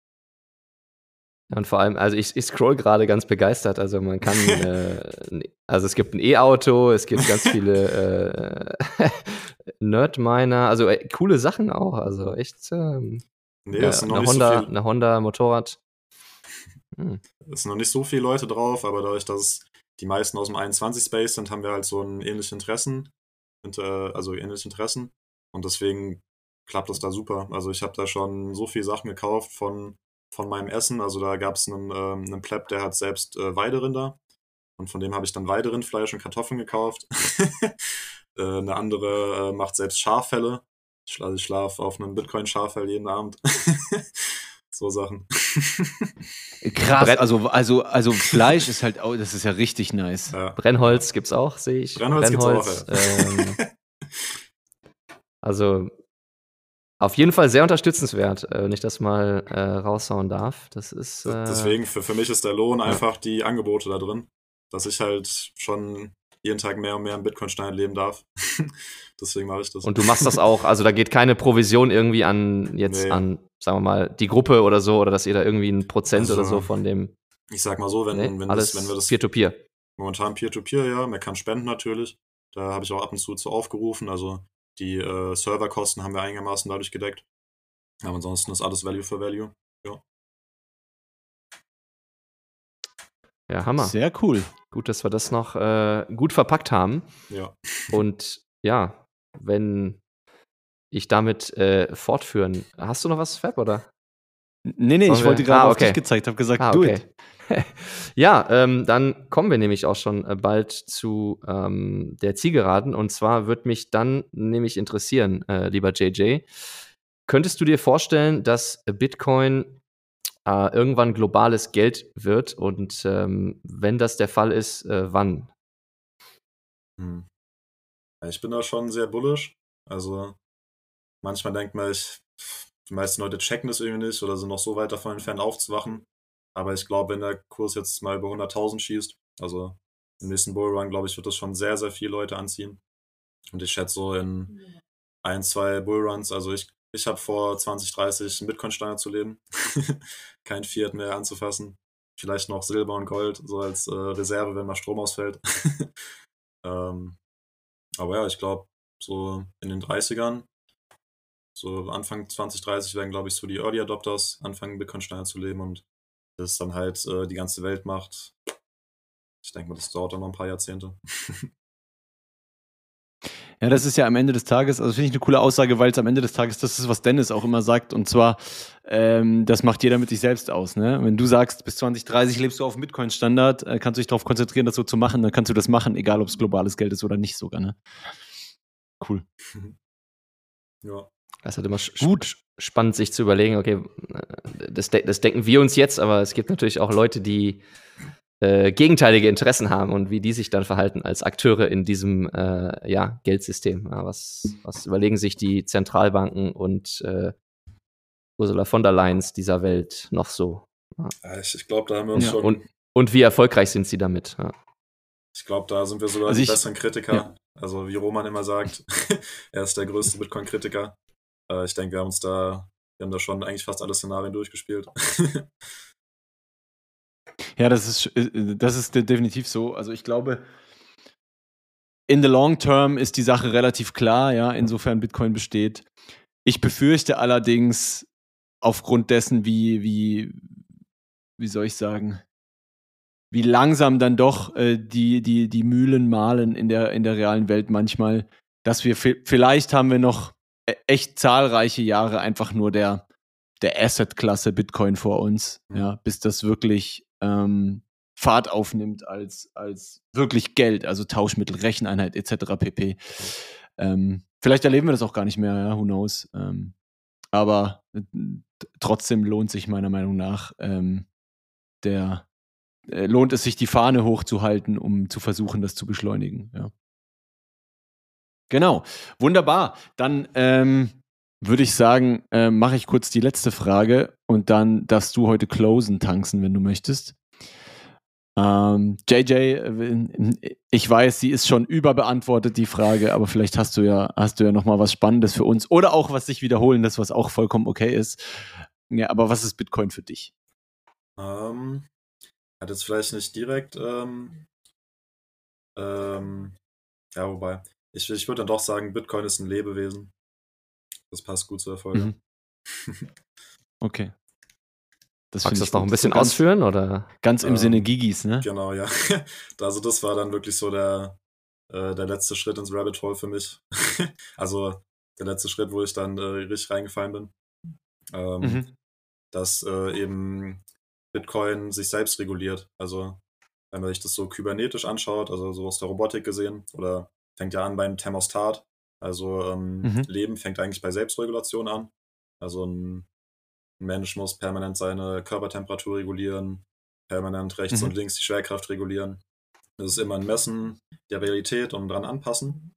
Und vor allem, also ich, ich scroll gerade ganz begeistert. Also man kann, äh, also es gibt ein E-Auto, es gibt ganz viele äh, Nerdminer, also äh, coole Sachen auch. Also echt ähm, nee, ja, eine, Honda, so eine Honda Motorrad. Hm. Es sind noch nicht so viele Leute drauf, aber dadurch, dass die meisten aus dem 21-Space sind, haben wir halt so ein ähnliche Interessen, und, äh, also ähnliche Interessen. Und deswegen klappt das da super. Also ich habe da schon so viele Sachen gekauft von, von meinem Essen. Also da gab es einen, ähm, einen Pleb, der hat selbst äh, Weiderinder. Und von dem habe ich dann Weiderindfleisch und Kartoffeln gekauft. äh, eine andere äh, macht selbst Schaffelle. Ich, also ich schlafe auf einem Bitcoin-Schaffell jeden Abend. so Sachen. Krass, also, also, also Fleisch ist halt auch, das ist ja richtig nice. ja. Brennholz gibt's auch, sehe ich. Brennholz gibt's auch, ähm, also auf jeden Fall sehr unterstützenswert, äh, wenn ich das mal äh, raushauen darf. Das ist äh, Deswegen, für, für mich ist der Lohn einfach die Angebote da drin. Dass ich halt schon jeden Tag mehr und mehr im Bitcoin-Stein leben darf. Deswegen mache ich das. Und du machst das auch, also da geht keine Provision irgendwie an jetzt Nee. an, sagen wir mal, die Gruppe oder so, oder dass ihr da irgendwie ein Prozent Also, oder so von dem ich sag mal so, wenn, nee, wenn, alles das, wenn wir das Peer-to-Peer. momentan Peer-to-Peer, ja, man kann spenden natürlich. Da habe ich auch ab und zu zu aufgerufen. Also die äh, Serverkosten haben wir einigermaßen dadurch gedeckt. Aber ansonsten ist alles Value for Value. Ja, Hammer. Sehr cool. Gut, dass wir das noch äh, gut verpackt haben. Ja. Und ja, wenn ich damit äh, fortführen. Hast du noch was, Fab, oder? Nee, nee, Sollen ich wir- wollte gerade Ah, auf okay. dich gezeigt, habe gesagt, Ah, do okay. it. ja, ähm, dann kommen wir nämlich auch schon äh, bald zu ähm, der Zielgeraden. Und zwar würde mich dann nämlich interessieren, äh, lieber JJ, könntest du dir vorstellen, dass Bitcoin äh, irgendwann globales Geld wird? Und ähm, wenn das der Fall ist, äh, wann? Hm. Ich bin da schon sehr bullish. Also manchmal denkt man, ich, die meisten Leute checken das irgendwie nicht oder sind noch so weit davon entfernt aufzuwachen. Aber ich glaube, wenn der Kurs jetzt mal über 100.000 schießt, also im nächsten Bullrun, glaube ich, wird das schon sehr, sehr viele Leute anziehen. Und ich schätze so in ein, zwei Bullruns, also ich, ich habe vor 2030 einen Bitcoin-Steiner zu leben. Kein Fiat mehr anzufassen. Vielleicht noch Silber und Gold, so als äh, Reserve, wenn mal Strom ausfällt. ähm, aber ja, ich glaube, so in den 30ern, so Anfang 2030 werden, glaube ich, so die Early Adopters anfangen, Bitcoin-Steiner zu leben und das dann halt äh, die ganze Welt macht. Ich denke mal, das dauert dann noch ein paar Jahrzehnte. Ja, das ist ja am Ende des Tages, also finde ich eine coole Aussage, weil es am Ende des Tages das ist, was Dennis auch immer sagt. Und zwar, ähm, das macht jeder mit sich selbst aus. Ne? Wenn du sagst, bis 2030 lebst du auf dem Bitcoin-Standard, äh, kannst du dich darauf konzentrieren, das so zu machen, dann kannst du das machen, egal ob es globales Geld ist oder nicht sogar. Ne? Cool. ja. Das ist halt immer Gut. spannend, sich zu überlegen, okay, das, de das denken wir uns jetzt, aber es gibt natürlich auch Leute, die äh, gegenteilige Interessen haben und wie die sich dann verhalten als Akteure in diesem äh, ja, Geldsystem. Ja, was, was überlegen sich die Zentralbanken und äh, Ursula von der Leyen's dieser Welt noch so? Ja, Ich, ich glaube, da haben wir uns Ja, schon. Und, und wie erfolgreich sind sie damit? Ja. Ich glaube, da sind wir sogar Also die ich- besseren Kritiker. ja. Also wie Roman immer sagt, er ist der größte Bitcoin-Kritiker. Äh, ich denke, wir haben uns da, wir haben da schon eigentlich fast alle Szenarien durchgespielt. Ja, das ist, äh, das ist de- definitiv so. Also ich glaube, in the long term ist die Sache relativ klar, ja, insofern Bitcoin besteht. Ich befürchte allerdings aufgrund dessen, wie, wie, wie soll ich sagen, wie langsam dann doch äh, die, die, die Mühlen mahlen in der, in der realen Welt manchmal, dass wir vi- vielleicht haben wir noch echt zahlreiche Jahre einfach nur der, der Asset-Klasse Bitcoin vor uns, Mhm. ja, bis das wirklich ähm, Fahrt aufnimmt als, als wirklich Geld, also Tauschmittel, Recheneinheit etc. pp. Ähm, vielleicht erleben wir das auch gar nicht mehr, ja, who knows. Ähm, aber äh, trotzdem lohnt sich meiner Meinung nach ähm, der äh, lohnt es sich, die Fahne hochzuhalten, um zu versuchen, das zu beschleunigen. Ja. Genau, wunderbar. Dann ähm, würde ich sagen, äh, mache ich kurz die letzte Frage und dann darfst du heute closen, tanzen, wenn du möchtest. Ähm, JJ, äh, ich weiß, sie ist schon überbeantwortet, die Frage, aber vielleicht hast du ja, hast du ja noch mal was Spannendes für uns oder auch was sich wiederholendes, was auch vollkommen okay ist. Ja, aber was ist Bitcoin für dich? ähm, hat jetzt vielleicht nicht direkt, ähm, ähm, ja, wobei, ich, ich würde dann doch sagen, Bitcoin ist ein Lebewesen. Das passt gut zur Folge. Mhm. Okay. Das Magst du ich das noch ein bisschen So ganz, ausführen oder? Ganz im Ähm, Sinne Gigis, ne? Genau, ja. Also das war dann wirklich so der, äh, der letzte Schritt ins Rabbit Hole für mich. also der letzte Schritt, wo ich dann äh, richtig reingefallen bin. Ähm, Mhm. Dass äh, eben Bitcoin sich selbst reguliert. Also wenn man sich das so kybernetisch anschaut, also so aus der Robotik gesehen, oder fängt ja an beim Thermostat. Also ähm, Mhm. Leben fängt eigentlich bei Selbstregulation an. Also ein, Mensch muss permanent seine Körpertemperatur regulieren, permanent rechts Mhm. und links die Schwerkraft regulieren. Das ist immer ein Messen der Realität und dran anpassen.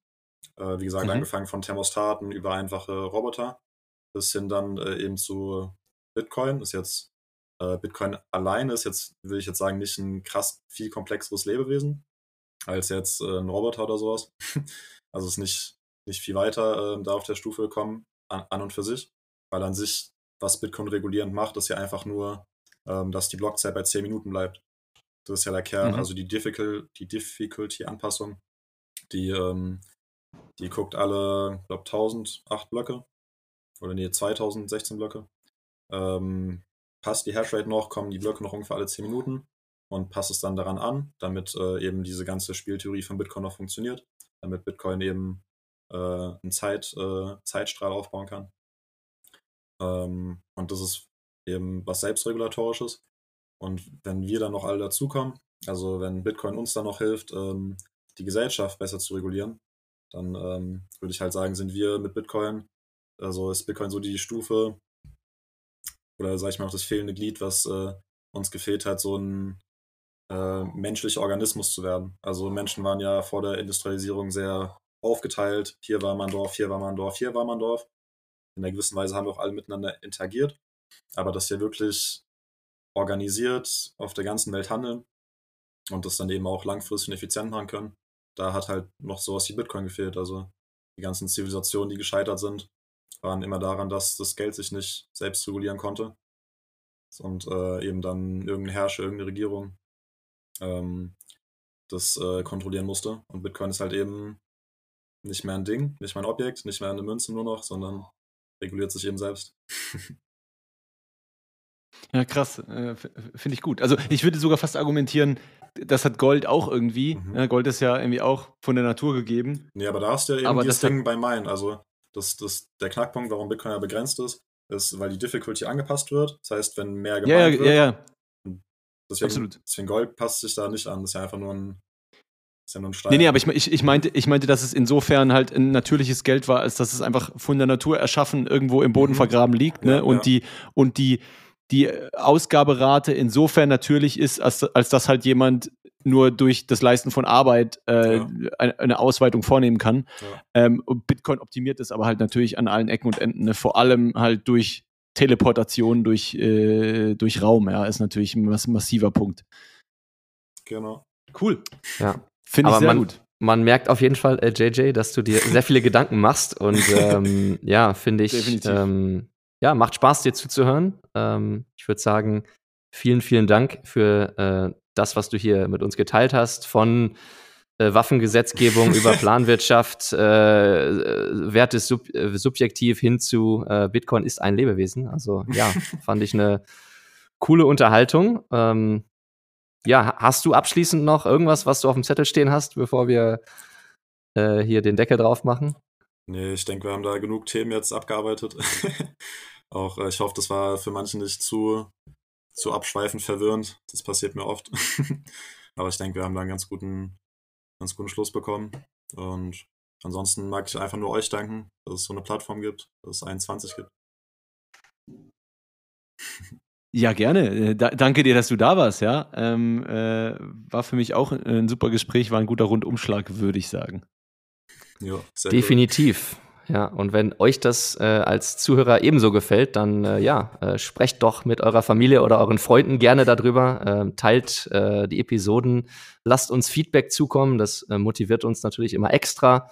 Äh, wie gesagt, Mhm. angefangen von Thermostaten über einfache Roboter bis hin dann äh, eben zu Bitcoin. Ist jetzt äh, Bitcoin alleine ist jetzt, will ich jetzt sagen, nicht ein krass viel komplexeres Lebewesen als jetzt äh, ein Roboter oder sowas. also ist nicht, nicht viel weiter äh, da auf der Stufe gekommen an, an und für sich, weil an sich, was Bitcoin regulierend macht, ist ja einfach nur, ähm, dass die Blockzeit bei 10 Minuten bleibt. Das ist ja der Kern, Mhm. also die, Difficult, die Difficulty-Anpassung, die, ähm, die guckt alle, ich glaube, 1008 Blöcke oder nee, 2016 Blöcke. Ähm, passt die Hashrate noch, kommen die Blöcke noch ungefähr alle 10 Minuten und passt es dann daran an, damit äh, eben diese ganze Spieltheorie von Bitcoin noch funktioniert, damit Bitcoin eben äh, einen Zeit, äh, Zeitstrahl aufbauen kann. Ähm, und das ist eben was Selbstregulatorisches. Und wenn wir dann noch alle dazukommen, also wenn Bitcoin uns dann noch hilft, ähm, die Gesellschaft besser zu regulieren, dann ähm, würde ich halt sagen, sind wir mit Bitcoin, also ist Bitcoin so die Stufe oder sag ich mal auch das fehlende Glied, was äh, uns gefehlt hat, so ein äh, menschlicher Organismus zu werden. Also Menschen waren ja vor der Industrialisierung sehr aufgeteilt. Hier war man Dorf, hier war man Dorf, hier war man Dorf. In einer gewissen Weise haben wir auch alle miteinander interagiert. Aber dass wir wirklich organisiert auf der ganzen Welt handeln und das dann eben auch langfristig und effizient machen können, da hat halt noch sowas wie Bitcoin gefehlt. Also die ganzen Zivilisationen, die gescheitert sind, waren immer daran, dass das Geld sich nicht selbst regulieren konnte. Und äh, eben dann irgendein Herrscher, irgendeine Regierung ähm, das äh, kontrollieren musste. Und Bitcoin ist halt eben nicht mehr ein Ding, nicht mehr ein Objekt, nicht mehr eine Münze nur noch, sondern reguliert sich eben selbst. Ja, krass. Äh, Finde ich gut. Also ich würde sogar fast argumentieren, das hat Gold auch irgendwie. Mhm. Ja, Gold ist ja irgendwie auch von der Natur gegeben. Nee, aber da hast du ja eben Aber dieses das Ding bei Mine. Also das, das, der Knackpunkt, warum Bitcoin ja begrenzt ist, ist, weil die Difficulty angepasst wird. Das heißt, wenn mehr Ja, ja, gemeint wird, ja, ja. Deswegen, absolut. deswegen Gold passt sich da nicht an. Das ist ja einfach nur ein, ist ja nur ein Stein. Nee, nee, aber ich, ich, ich, meinte, ich meinte, dass es insofern halt ein natürliches Geld war, als dass es einfach von der Natur erschaffen irgendwo im Boden Mhm. vergraben liegt. Ne? Ja, und ja. die, und die, die Ausgaberate insofern natürlich ist, als, als dass halt jemand nur durch das Leisten von Arbeit äh, Ja. eine, eine Ausweitung vornehmen kann. Ähm, Bitcoin optimiert es aber halt natürlich an allen Ecken und Enden, ne? vor allem halt durch Teleportation, durch, äh, durch Raum, ja, ist natürlich ein mass massiver Punkt. Genau. Cool. Ja. Finde ich Aber sehr man- gut. Man merkt auf jeden Fall, äh, JJ, dass du dir sehr viele Gedanken machst und ähm, ja, finde ich, ähm, ja, macht Spaß, dir zuzuhören. Ähm, ich würde sagen, vielen, vielen Dank für äh, das, was du hier mit uns geteilt hast, von äh, Waffengesetzgebung über Planwirtschaft, äh, äh, Wert ist sub äh, subjektiv hin zu äh, Bitcoin ist ein Lebewesen. Also ja, fand ich eine coole Unterhaltung. Ähm, ja, ha- hast du abschließend noch irgendwas, was du auf dem Zettel stehen hast, bevor wir äh, hier den Deckel drauf machen? Nee, ich denke, wir haben da genug Themen jetzt abgearbeitet. Auch ich hoffe, das war für manche nicht zu, zu abschweifend verwirrend. Das passiert mir oft. Aber ich denke, wir haben da einen ganz guten, ganz guten Schluss bekommen. Und ansonsten mag ich einfach nur euch danken, dass es so eine Plattform gibt, dass es 21 gibt. Ja, gerne. Äh, Da, danke dir, dass du da warst, ja. Ähm, äh, war für mich auch ein, ein super Gespräch, war ein guter Rundumschlag, würde ich sagen. Ja, sehr cool. Ja, und wenn euch das äh, als Zuhörer ebenso gefällt, dann äh, ja, äh, sprecht doch mit eurer Familie oder euren Freunden gerne darüber, ähm, teilt äh, die Episoden, lasst uns Feedback zukommen, das äh, motiviert uns natürlich immer extra.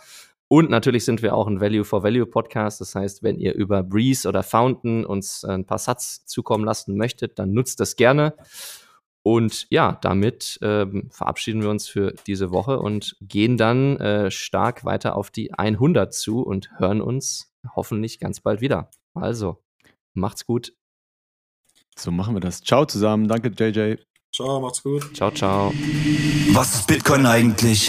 Und natürlich sind wir auch ein Value for Value Podcast. Das heißt, wenn ihr über Breeze oder Fountain uns ein paar Satz zukommen lassen möchtet, dann nutzt das gerne. Und ja, damit ähm, verabschieden wir uns für diese Woche und gehen dann äh, stark weiter auf die 100 zu und hören uns hoffentlich ganz bald wieder. Also, macht's gut. So machen wir das. Ciao zusammen. Danke, JJ. Ciao, macht's gut. Ciao, ciao. Was ist Bitcoin eigentlich?